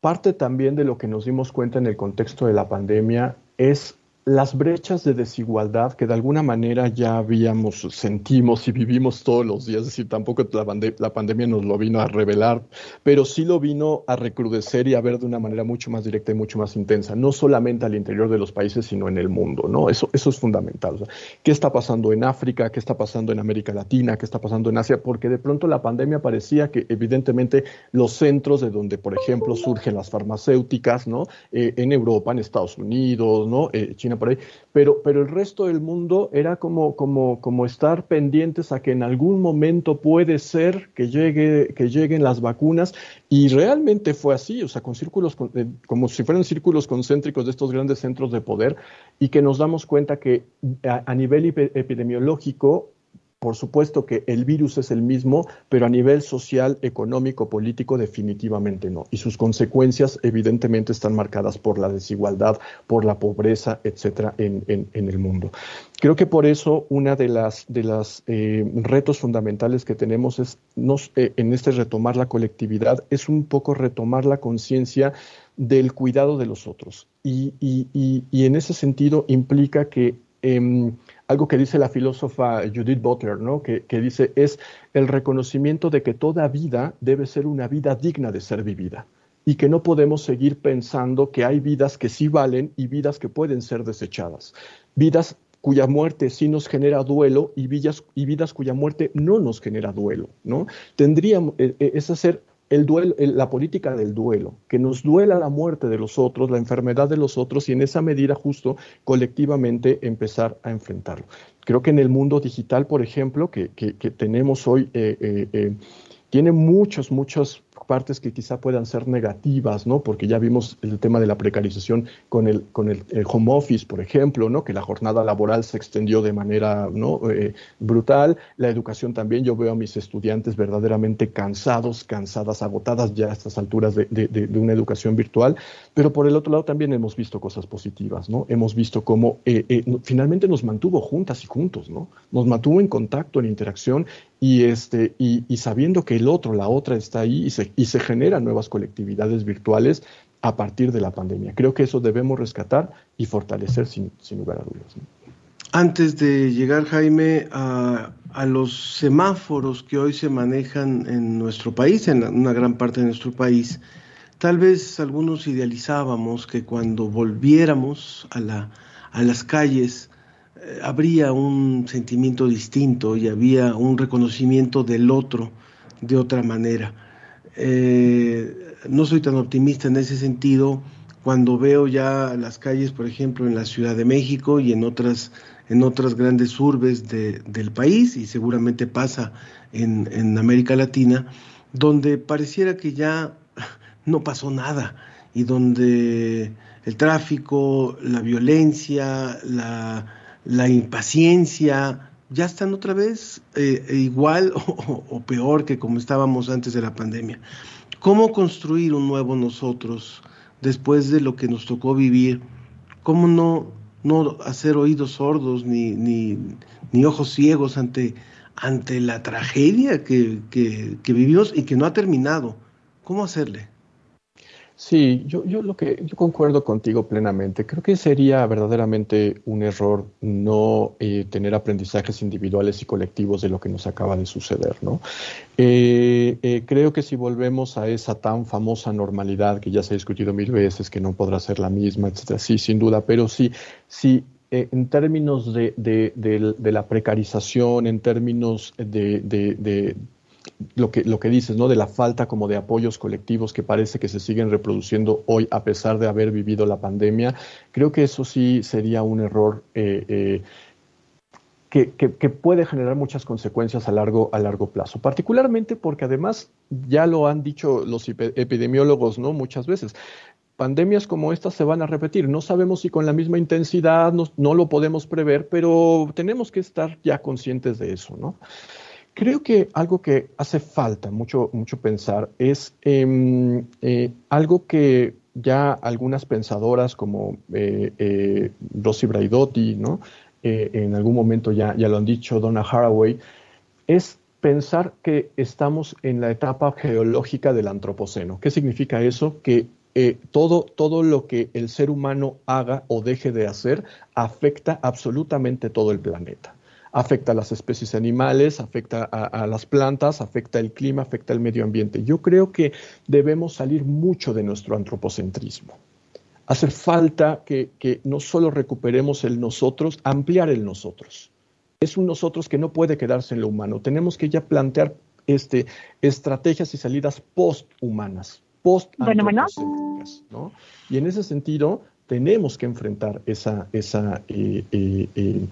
[SPEAKER 8] parte también de lo que nos dimos cuenta en el contexto de la pandemia es las brechas de desigualdad que de alguna manera ya habíamos, sentimos y vivimos todos los días, es decir, tampoco la, pande la, pandemia nos lo vino a revelar, pero sí lo vino a recrudecer y a ver de una manera mucho más directa y mucho más intensa, no solamente al interior de los países, sino en el mundo, ¿no? Eso, eso es fundamental. ¿Qué está pasando en África? ¿Qué está pasando en América Latina? ¿Qué está pasando en Asia? Porque de pronto la pandemia parecía que evidentemente los centros de donde, por ejemplo, surgen las farmacéuticas, ¿no? Eh, en Europa, en Estados Unidos, ¿no? Eh, China por ahí, pero, pero el resto del mundo era como, como, como estar pendientes a que en algún momento puede ser que, llegue, que lleguen las vacunas. Y realmente fue así, o sea, con círculos, eh, como si fueran círculos concéntricos de estos grandes centros de poder y que nos damos cuenta que a, a nivel epidemiológico por supuesto que el virus es el mismo, pero a nivel social, económico, político, definitivamente no. Y sus consecuencias, evidentemente, están marcadas por la desigualdad, por la pobreza, etcétera, en, en, en el mundo. Creo que por eso una de las de las eh, retos fundamentales que tenemos es eh, en este retomar la colectividad es un poco retomar la conciencia del cuidado de los otros y, y, y, y en ese sentido implica que eh, algo que dice la filósofa Judith Butler, ¿no? que, que dice es el reconocimiento de que toda vida debe ser una vida digna de ser vivida y que no podemos seguir pensando que hay vidas que sí valen y vidas que pueden ser desechadas. Vidas cuya muerte sí nos genera duelo y vidas, y vidas cuya muerte no nos genera duelo, ¿no? Tendríamos, eh, es hacer el duelo, la política del duelo, que nos duela la muerte de los otros, la enfermedad de los otros y en esa medida justo colectivamente empezar a enfrentarlo. Creo que en el mundo digital, por ejemplo, que, que, que tenemos hoy, eh, eh, eh, tiene muchos, muchos partes que quizá puedan ser negativas, ¿no? Porque ya vimos el tema de la precarización con el, con el, home office, por ejemplo, ¿no? Que la jornada laboral se extendió de manera ¿no? Eh, brutal. La educación también, yo veo a mis estudiantes verdaderamente cansados, cansadas, agotadas ya a estas alturas de, de una educación virtual. Pero por el otro lado también hemos visto cosas positivas, ¿no? Hemos visto cómo eh, eh, finalmente nos mantuvo juntas y juntos, ¿no? Nos mantuvo en contacto, en interacción y, este, y, y, sabiendo que el otro, la otra está ahí y se, y se generan nuevas colectividades virtuales a partir de la pandemia. Creo que eso debemos rescatar y fortalecer sin, sin lugar a dudas.
[SPEAKER 1] Antes de llegar, Jaime, a, los semáforos que hoy se manejan en nuestro país, en una gran parte de nuestro país, tal vez algunos idealizábamos que cuando volviéramos a, la, a las calles, habría un sentimiento distinto y había un reconocimiento del otro de otra manera. Eh, no soy tan optimista en ese sentido cuando veo ya las calles, por ejemplo, en la Ciudad de México y en otras, en otras grandes urbes de, del país, y seguramente pasa en, América Latina, donde pareciera que ya (laughs) no pasó nada y donde el tráfico, la violencia, la impaciencia, ya están otra vez eh, igual (laughs) o, peor que como estábamos antes de la pandemia. ¿Cómo construir un nuevo nosotros después de lo que nos tocó vivir? ¿Cómo no, no hacer oídos sordos ni, ni, ni ojos ciegos ante, ante la tragedia que, que vivimos y que no ha terminado. ¿Cómo hacerle?
[SPEAKER 8] Sí, yo, yo lo que yo concuerdo contigo plenamente. Creo que sería verdaderamente un error no eh, tener aprendizajes individuales y colectivos de lo que nos acaba de suceder, ¿no? Eh, eh, creo que si volvemos a esa tan famosa normalidad que ya se ha discutido mil veces, que no podrá ser la misma, etcétera, sí, sin duda, pero sí, sí en términos de, de, de, la precarización, en términos de, lo que, lo que dices, ¿no? De la falta como de apoyos colectivos que parece que se siguen reproduciendo hoy a pesar de haber vivido la pandemia, creo que eso sí sería un error eh, eh, que, que, puede generar muchas consecuencias a largo, a largo plazo, particularmente porque además ya lo han dicho los epidemiólogos, ¿no? Muchas veces. Pandemias como esta se van a repetir. No sabemos si con la misma intensidad, no, no lo podemos prever, pero tenemos que estar ya conscientes de eso, ¿no? Creo que algo que hace falta mucho, mucho pensar es em, eh, algo que ya algunas pensadoras como eh, eh, Rosy Braidotti, ¿no? en algún momento ya, ya lo han dicho, Donna Haraway, es pensar que estamos en la etapa geológica del antropoceno. ¿Qué significa eso? Que todo, todo lo que el ser humano haga o deje de hacer afecta absolutamente todo el planeta afecta a las especies animales, afecta a, las plantas, afecta el clima, afecta el medio ambiente. Yo creo que debemos salir mucho de nuestro antropocentrismo. Hace falta que, no solo recuperemos el nosotros, ampliar el nosotros. Es un nosotros que no puede quedarse en lo humano. Tenemos que ya plantear este, estrategias y salidas post-humanas, post bueno, ¿no? Y en ese sentido, tenemos que enfrentar esa, esa eh, eh, eh,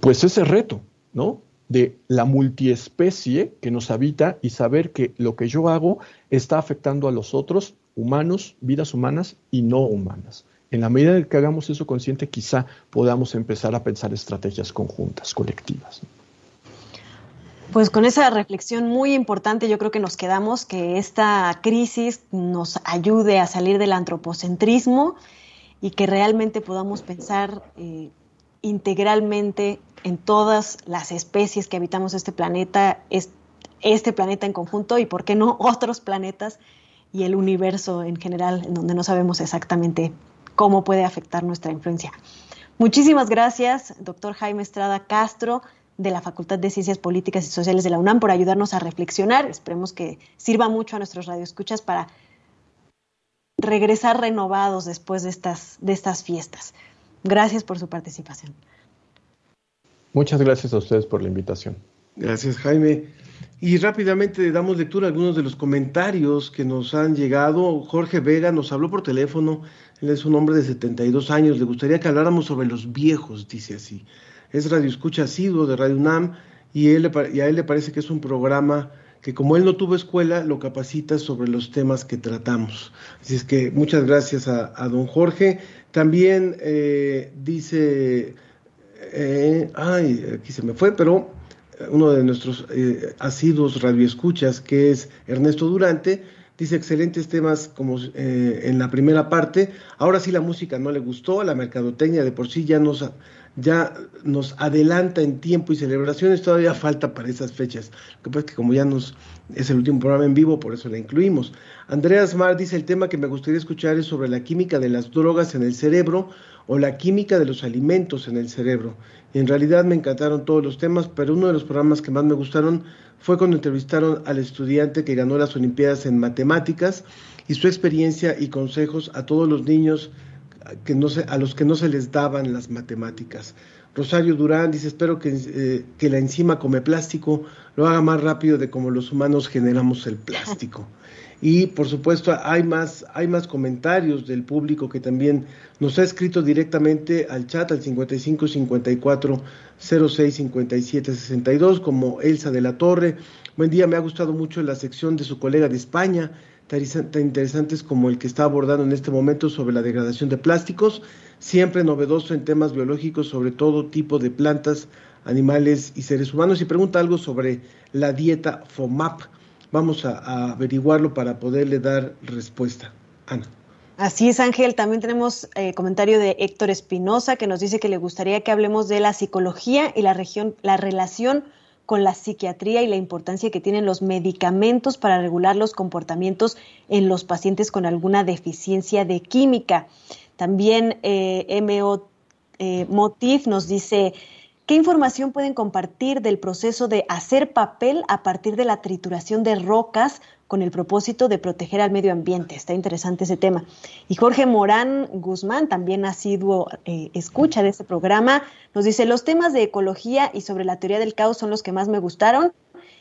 [SPEAKER 8] pues ese reto, ¿no? De la multiespecie que nos habita y saber que lo que yo hago está afectando a los otros, humanos, vidas humanas y no humanas. En la medida en que hagamos eso consciente, quizá podamos empezar a pensar estrategias conjuntas, colectivas.
[SPEAKER 2] Pues con esa reflexión muy importante, yo creo que nos quedamos que esta crisis nos ayude a salir del antropocentrismo y que realmente podamos pensar eh, integralmente en todas las especies que habitamos este planeta, este planeta en conjunto y, por qué no, (laughs) otros planetas y el universo en general, en donde no sabemos exactamente cómo puede afectar nuestra influencia. Muchísimas gracias, doctor Jaime Estrada Castro, de la Facultad de Ciencias Políticas y Sociales de la UNAM, por ayudarnos a reflexionar. Esperemos que sirva mucho a nuestros radioescuchas para regresar renovados después de estas, de estas fiestas. Gracias por su participación.
[SPEAKER 8] Muchas gracias a ustedes por la invitación.
[SPEAKER 1] Gracias, Jaime. Y rápidamente damos lectura a algunos de los comentarios que nos han llegado. Jorge Vega nos habló por teléfono. Él es un hombre de 72 años. Le gustaría que habláramos sobre los viejos, dice así. Es radio escucha asiduo de Radio UNAM y, él, a él le parece que es un programa que como él no tuvo escuela, lo capacita sobre los temas que tratamos. Así es que muchas gracias a, a don Jorge. También eh, dice, eh, ay, aquí se me fue, pero uno de nuestros eh, asiduos radioescuchas, que es Ernesto Durante, dice excelentes temas como en la primera parte. Ahora sí la música no le gustó, la mercadotecnia de por sí ya nos, ya nos adelanta en tiempo y celebraciones, todavía falta para esas fechas. Lo que pasa es que como ya nos es el último programa en vivo, por eso la incluimos. Andreas Mar dice el tema que me gustaría escuchar es sobre la química de las drogas en el cerebro o la química de los alimentos en el cerebro. Y en realidad me encantaron todos los temas, pero uno de los programas que más me gustaron fue cuando entrevistaron al estudiante que ganó las Olimpiadas en Matemáticas y su experiencia y consejos a todos los niños que no se, a los que no se les daban las matemáticas. Rosario Durán dice, espero que, eh, que la enzima come plástico lo haga más rápido de como los humanos generamos el plástico. (laughs) Y por supuesto hay más, hay más comentarios del público que también nos ha escrito directamente al chat al 55 54 06 57 62 como Elsa de la Torre. Buen día, me ha gustado mucho la sección de su colega de España, tan interesantes como el que está abordando en este momento sobre la degradación de plásticos, siempre novedoso en temas biológicos sobre todo tipo de plantas, animales y seres humanos. Y pregunta algo sobre la dieta FOMAP vamos a, averiguarlo para poderle dar respuesta. Ana.
[SPEAKER 2] Así es, Ángel. También tenemos eh, comentario de Héctor Espinosa que nos dice que le gustaría que hablemos de la psicología y la, región, la relación con la psiquiatría y la importancia que tienen los medicamentos para regular los comportamientos en los pacientes con alguna deficiencia de química. También eh, MO eh, Motif nos dice, ¿qué información pueden compartir del proceso de hacer papel a partir de la trituración de rocas con el propósito de proteger al medio ambiente. Está interesante ese tema. Y Jorge Morán Guzmán, también ha sido eh, escucha de este programa, nos dice, los temas de ecología y sobre la teoría del caos son los que más me gustaron.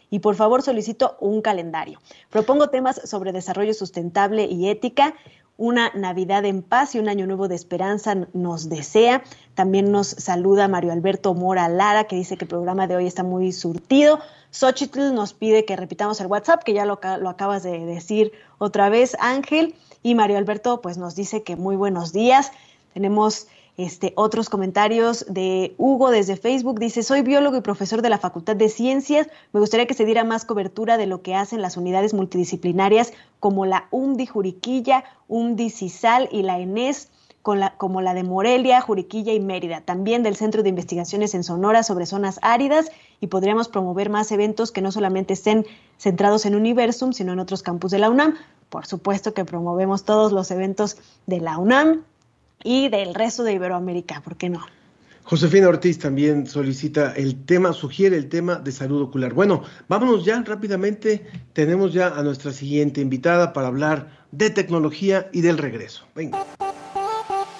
[SPEAKER 2] Y por favor solicito un calendario. Propongo temas sobre desarrollo sustentable y ética, una Navidad en paz y un año nuevo de esperanza nos desea. También nos saluda Mario Alberto Mora Lara, que dice que el programa de hoy está muy surtido. Xochitl nos pide que repitamos el WhatsApp, que ya lo, lo acabas de decir otra vez, Ángel. Y Mario Alberto, pues nos dice que muy buenos días. Tenemos este, otros comentarios de Hugo desde Facebook. Dice, soy biólogo y profesor de la Facultad de Ciencias. Me gustaría que se diera más cobertura de lo que hacen las unidades multidisciplinarias como la UMDI Juriquilla, UMDI CISAL y la ENES. como la de Morelia, Juriquilla y Mérida, también del Centro de Investigaciones en Sonora sobre zonas áridas y podríamos promover más eventos que no solamente estén centrados en Universum, sino en otros campus de la UNAM. Por supuesto que promovemos todos los eventos de la UNAM, y del resto de Iberoamérica, ¿por qué no?
[SPEAKER 1] Josefina Ortiz también solicita el tema, sugiere el tema de salud ocular. Bueno, vámonos ya rápidamente. Tenemos ya a nuestra siguiente invitada para hablar de tecnología y del regreso. Venga.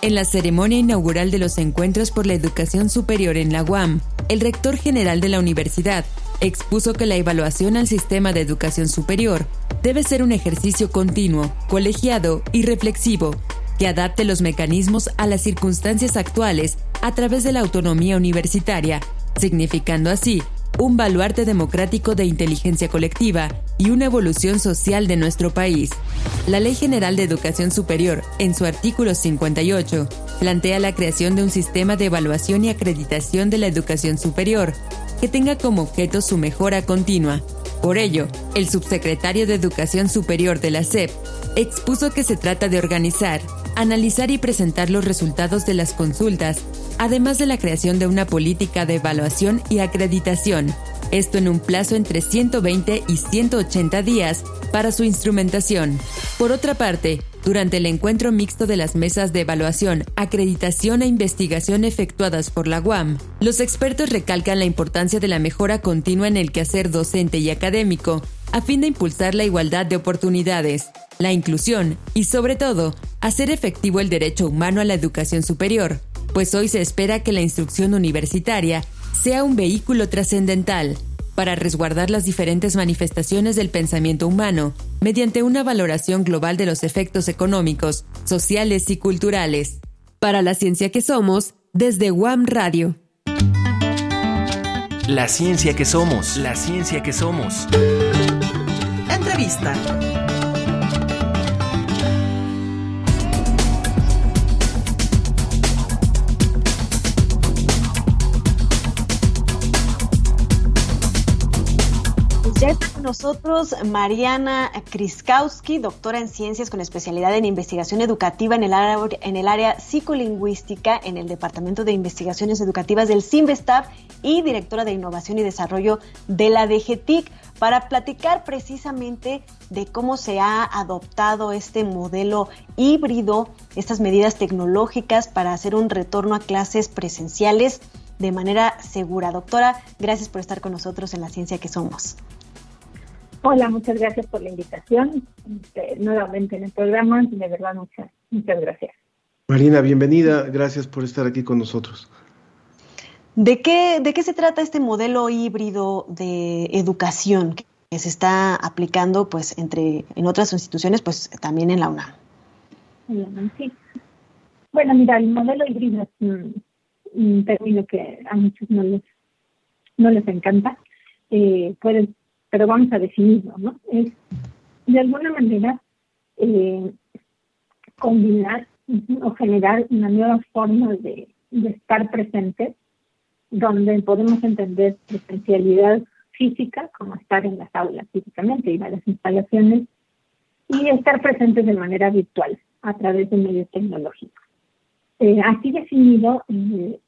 [SPEAKER 9] En la ceremonia inaugural de los Encuentros por la Educación Superior en la UAM, el rector general de la universidad expuso que la evaluación al sistema de educación superior debe ser un ejercicio continuo, colegiado y reflexivo que adapte los mecanismos a las circunstancias actuales a través de la autonomía universitaria, significando así un baluarte democrático de inteligencia colectiva y una evolución social de nuestro país. La Ley General de Educación Superior, en su artículo 58, plantea la creación de un sistema de evaluación y acreditación de la educación superior, que tenga como objeto su mejora continua. Por ello, el subsecretario de Educación Superior de la SEP expuso que se trata de organizar, analizar y presentar los resultados de las consultas, además de la creación de una política de evaluación y acreditación, esto en un plazo entre 120 y 180 días para su instrumentación. Por otra parte, durante el encuentro mixto de las mesas de evaluación, acreditación e investigación efectuadas por la UAM, los expertos recalcan la importancia de la mejora continua en el quehacer docente y académico, a fin de impulsar la igualdad de oportunidades, la inclusión y, sobre todo, hacer efectivo el derecho humano a la educación superior, pues hoy se espera que la instrucción universitaria sea un vehículo trascendental para resguardar las diferentes manifestaciones del pensamiento humano mediante una valoración global de los efectos económicos, sociales y culturales. Para la ciencia que somos, desde WAM Radio.
[SPEAKER 3] La ciencia que somos, la ciencia que somos.
[SPEAKER 7] Entrevista.
[SPEAKER 2] Nosotros Mariana Kriskowski, doctora en ciencias con especialidad en investigación educativa en el, área, psicolingüística en el Departamento de Investigaciones Educativas del CIMBESTAF y directora de Innovación y Desarrollo de la DGTIC, para platicar precisamente de cómo se ha adoptado este modelo híbrido, estas medidas tecnológicas para hacer un retorno a clases presenciales de manera segura. Doctora, gracias por estar con nosotros en la ciencia que somos.
[SPEAKER 10] Hola, muchas gracias por la invitación este, nuevamente en el programa. De verdad, muchas, muchas gracias.
[SPEAKER 1] Marina, bienvenida. Gracias por estar aquí con nosotros.
[SPEAKER 2] ¿De qué, ¿De qué se trata este modelo híbrido de educación que se está aplicando pues entre en otras instituciones, pues también en la UNAM?
[SPEAKER 10] Sí. Bueno, mira, el modelo híbrido es un, término que a muchos no les, no les encanta. Eh, pueden pero vamos a definirlo, ¿no? Es de alguna manera eh, combinar o generar una nueva forma de, estar presente, donde podemos entender presencialidad física, como estar en las aulas físicamente, ir a las instalaciones, y estar presentes de manera virtual a través de medios tecnológicos. Eh, así definido, eh,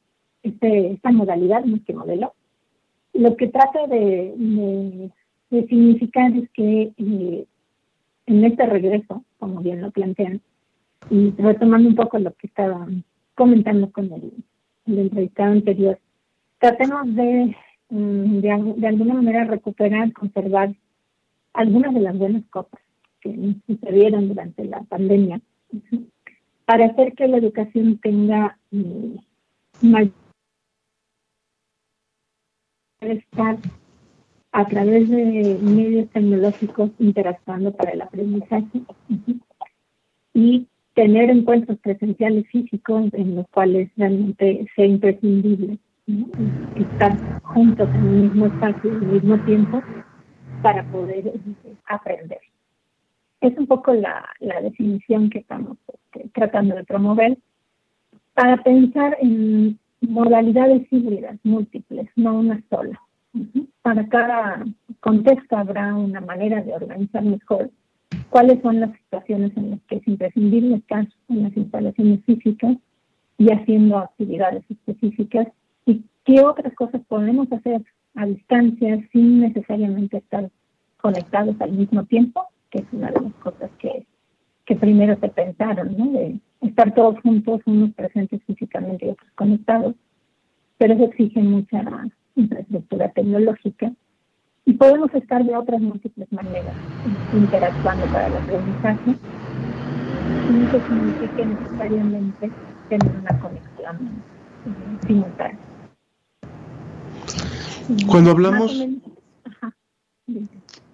[SPEAKER 10] este, esta modalidad, nuestro modelo, lo que trata de, de, significar es que eh, en este regreso, como bien lo plantean, y retomando un poco lo que estaba comentando con el, el entrevistado anterior, tratemos de, mm, de, de, alguna manera recuperar, conservar algunas de las buenas cosas que sucedieron durante la pandemia, para hacer que la educación tenga mm, mayor estar a través de medios tecnológicos interactuando para el aprendizaje y tener encuentros presenciales físicos en los cuales realmente sea imprescindible estar juntos en el mismo espacio, en el mismo tiempo, para poder este, aprender. Es un poco la, definición que estamos este, tratando de promover para pensar en modalidades híbridas múltiples, no una sola. Para cada contexto habrá una manera de organizar mejor cuáles son las situaciones en las que es imprescindible estar en las instalaciones físicas y haciendo actividades específicas y qué otras cosas podemos hacer a distancia sin necesariamente estar conectados al mismo tiempo, que es una de las cosas que, que primero se pensaron, ¿no? De estar todos juntos, unos presentes físicamente y otros conectados, pero eso exige mucha infraestructura tecnológica y podemos estar de otras múltiples maneras interactuando para el aprendizaje sin que signifique necesariamente tener una conexión simultánea.
[SPEAKER 1] Cuando hablamos...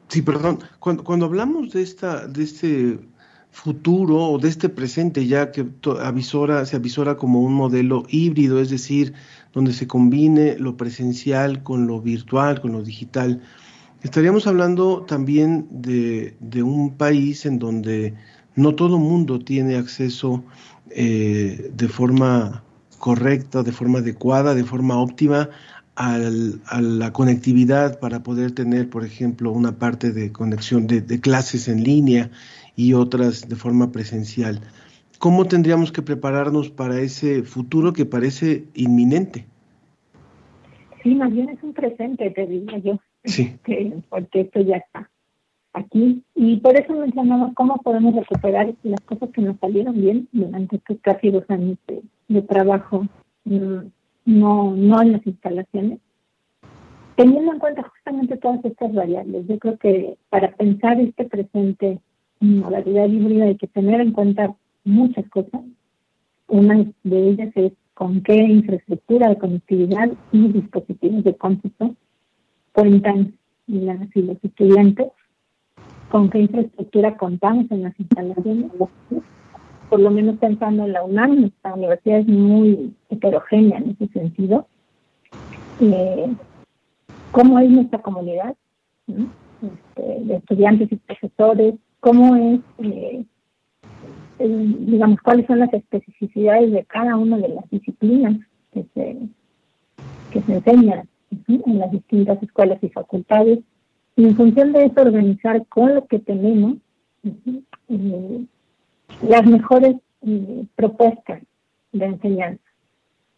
[SPEAKER 1] Sí, perdón. Cuando, cuando hablamos de esta, de este futuro o de este presente ya que avisora, se avisora como un modelo híbrido, es decir, donde se combine lo presencial con lo virtual, con lo digital. Estaríamos hablando también de, un país en donde no todo mundo tiene acceso eh, de forma correcta, de forma adecuada, de forma óptima a la conectividad para poder tener, por ejemplo, una parte de conexión de, de clases en línea y otras de forma presencial. ¿Cómo tendríamos que prepararnos para ese futuro que parece inminente?
[SPEAKER 10] Sí, más bien es un presente, te diría yo.
[SPEAKER 1] Sí. (laughs)
[SPEAKER 10] porque esto ya está aquí. Y por eso mencionaba cómo podemos recuperar las cosas que nos salieron bien durante estos casi dos años de, trabajo, mm, no, no en las instalaciones. Teniendo en cuenta justamente todas estas variables, yo creo que para pensar este presente modalidad híbrida hay que tener en cuenta muchas cosas. Una de ellas es con qué infraestructura de conectividad y dispositivos de cómputo cuentan las y los estudiantes, con qué infraestructura contamos en las instalaciones, por lo menos pensando en la UNAM, nuestra universidad es muy heterogénea en ese sentido. Eh, ¿Cómo es nuestra comunidad este, de estudiantes y profesores? cómo es, eh, digamos, cuáles son las especificidades de cada una de las disciplinas que se, que se enseñan en las distintas escuelas y facultades. Y en función de eso, organizar con lo que tenemos eh, las mejores eh, propuestas de enseñanza.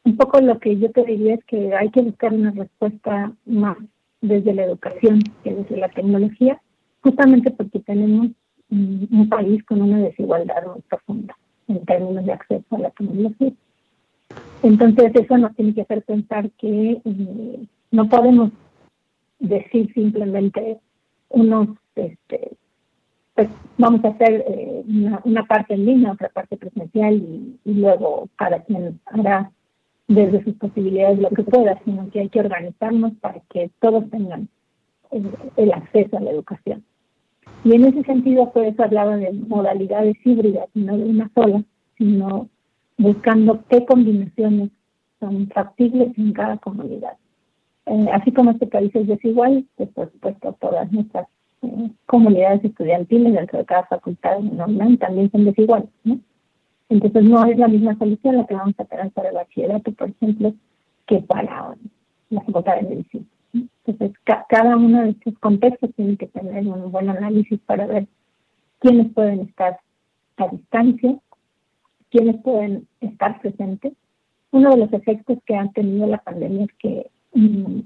[SPEAKER 10] Un poco lo que yo te diría es que hay que buscar una respuesta más desde la educación que desde la tecnología, justamente porque tenemos un país con una desigualdad muy profunda en términos de acceso a la tecnología. Entonces eso nos tiene que hacer pensar que eh, no podemos decir simplemente unos, este, pues vamos a hacer eh, una, parte en línea, otra parte presencial y, luego cada quien hará desde sus posibilidades lo que pueda, sino que hay que organizarnos para que todos tengan el acceso a la educación. Y en ese sentido, por eso hablaba de modalidades híbridas, no de una sola, sino buscando qué combinaciones son factibles en cada comunidad. Eh, así como este país es desigual, pues por supuesto todas nuestras eh, comunidades estudiantiles dentro de cada facultad en también son desiguales. ¿no? Entonces no es la misma solución la que vamos a tener para el bachillerato, por ejemplo, que para la facultad de medicina. Entonces, cada uno de estos contextos tiene que tener un buen análisis para ver quiénes pueden estar a distancia, quiénes pueden estar presentes. Uno de los efectos que ha tenido la pandemia es que mm,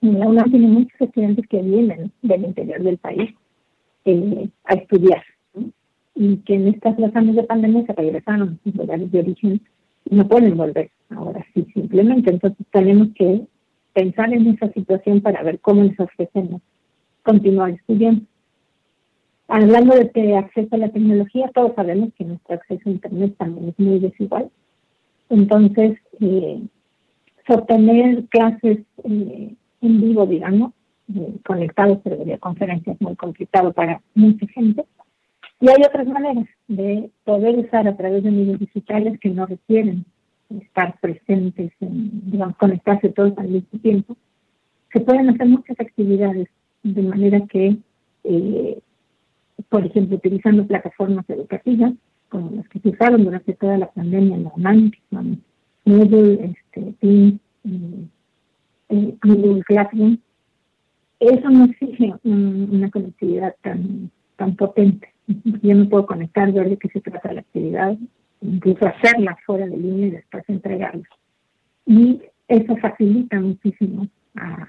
[SPEAKER 10] la UNAM tiene muchos estudiantes que vienen del interior del país eh, a estudiar y que en estas dos años de pandemia se regresaron a sus lugares de origen y no pueden volver ahora sí simplemente. Entonces tenemos que pensar en esa situación para ver cómo les ofrecemos continuar estudiando. Hablando de que acceso a la tecnología, todos sabemos que nuestro acceso a Internet también es muy desigual. Entonces, eh, sostener clases eh, en vivo, digamos, eh, conectados por videoconferencia es muy complicado para mucha gente. Y hay otras maneras de poder usar a través de medios digitales que no requieren estar presentes, en, conectarse todos al mismo tiempo. Se pueden hacer muchas actividades de manera que, eh, por ejemplo, utilizando plataformas educativas, como las que se usaron durante toda la pandemia en la UNAM, Moodle, este, Teams, eh, eh, Google Classroom, eso no exige una conectividad tan, tan potente. Yo me puedo conectar, ver de qué se trata la actividad, incluso hacerla fuera de línea y después entregarla. Y eso facilita muchísimo a,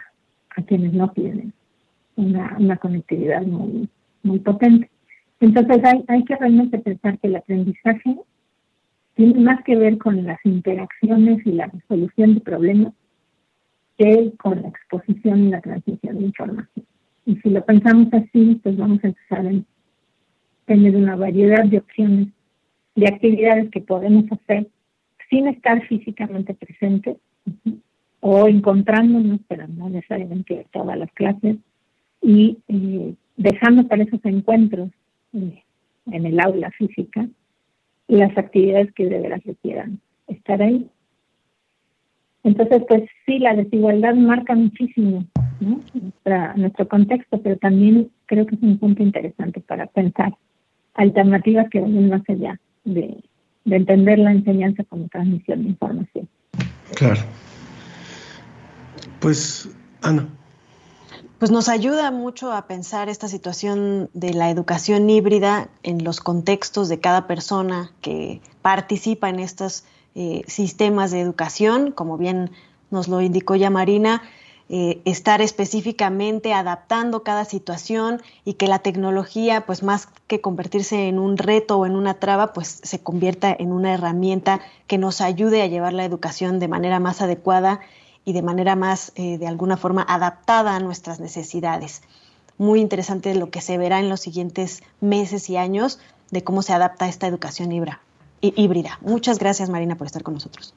[SPEAKER 10] a quienes no tienen una, conectividad muy, muy potente. Entonces hay, hay que realmente pensar que el aprendizaje tiene más que ver con las interacciones y la resolución de problemas que con la exposición y la transmisión de información. Y si lo pensamos así, pues vamos a empezar a tener una variedad de opciones, de actividades que podemos hacer sin estar físicamente presentes o encontrándonos, pero no necesariamente todas las clases, y eh, dejando para esos encuentros eh, en el aula física las actividades que de veras requieran estar ahí. Entonces, pues sí, la desigualdad marca muchísimo nuestro contexto, pero también creo que es un punto interesante para pensar alternativas que vayan más allá de, de entender la enseñanza como transmisión de información.
[SPEAKER 1] Claro. Pues, Ana
[SPEAKER 2] pues nos ayuda mucho a pensar esta situación de la educación híbrida en los contextos de cada persona que participa en estos eh, sistemas de educación, como bien nos lo indicó ya Marina, eh, estar específicamente adaptando cada situación y que la tecnología, pues más que convertirse en un reto o en una traba, pues se convierta en una herramienta que nos ayude a llevar la educación de manera más adecuada y de manera más, eh, de alguna forma, adaptada a nuestras necesidades. Muy interesante lo que se verá en los siguientes meses y años de cómo se adapta esta educación híbrida. Muchas gracias, Marina, por estar con nosotros.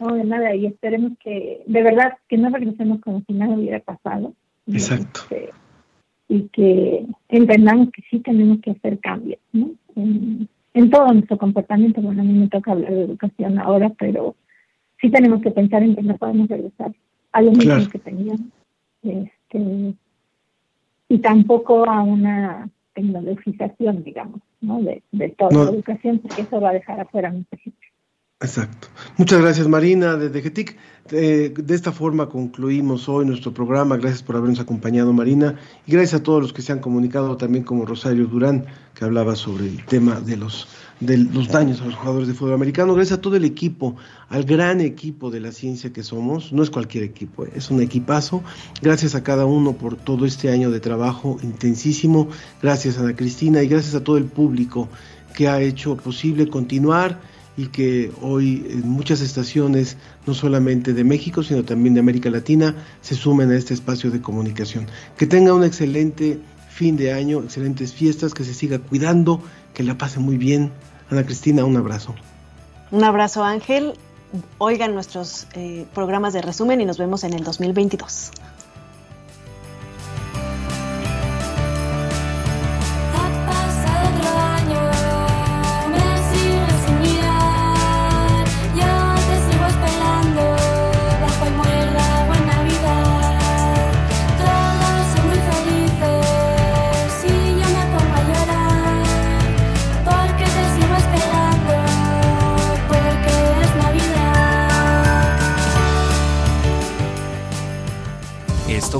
[SPEAKER 10] No, de nada, y esperemos que, de verdad, que no regresemos como si nada hubiera pasado.
[SPEAKER 1] Exacto.
[SPEAKER 10] Este, y que entendamos que sí tenemos que hacer cambios, ¿no? En, en todo nuestro comportamiento. Bueno, a mí me toca hablar de educación ahora, pero sí tenemos que pensar en que no podemos regresar a lo mismo que teníamos. Este, y tampoco a una tecnologización, digamos, ¿no? de, de toda la educación, porque eso va a dejar afuera mucha gente.
[SPEAKER 1] Exacto. Muchas gracias Marina desde GETIC. Eh, de esta forma concluimos hoy nuestro programa. Gracias por habernos acompañado Marina y gracias a todos los que se han comunicado también como Rosario Durán que hablaba sobre el tema de los de los daños a los jugadores de fútbol americano. Gracias a todo el equipo, al gran equipo de la ciencia que somos. No es cualquier equipo, eh, es un equipazo. Gracias a cada uno por todo este año de trabajo intensísimo. Gracias a Ana Cristina y gracias a todo el público que ha hecho posible continuar y que hoy en muchas estaciones, no solamente de México, sino también de América Latina, se sumen a este espacio de comunicación. Que tenga un excelente fin de año, excelentes fiestas, que se siga cuidando, que la pase muy bien. Ana Cristina, un abrazo.
[SPEAKER 2] Un abrazo Ángel. Oigan nuestros eh, programas de resumen y nos vemos en el 2022.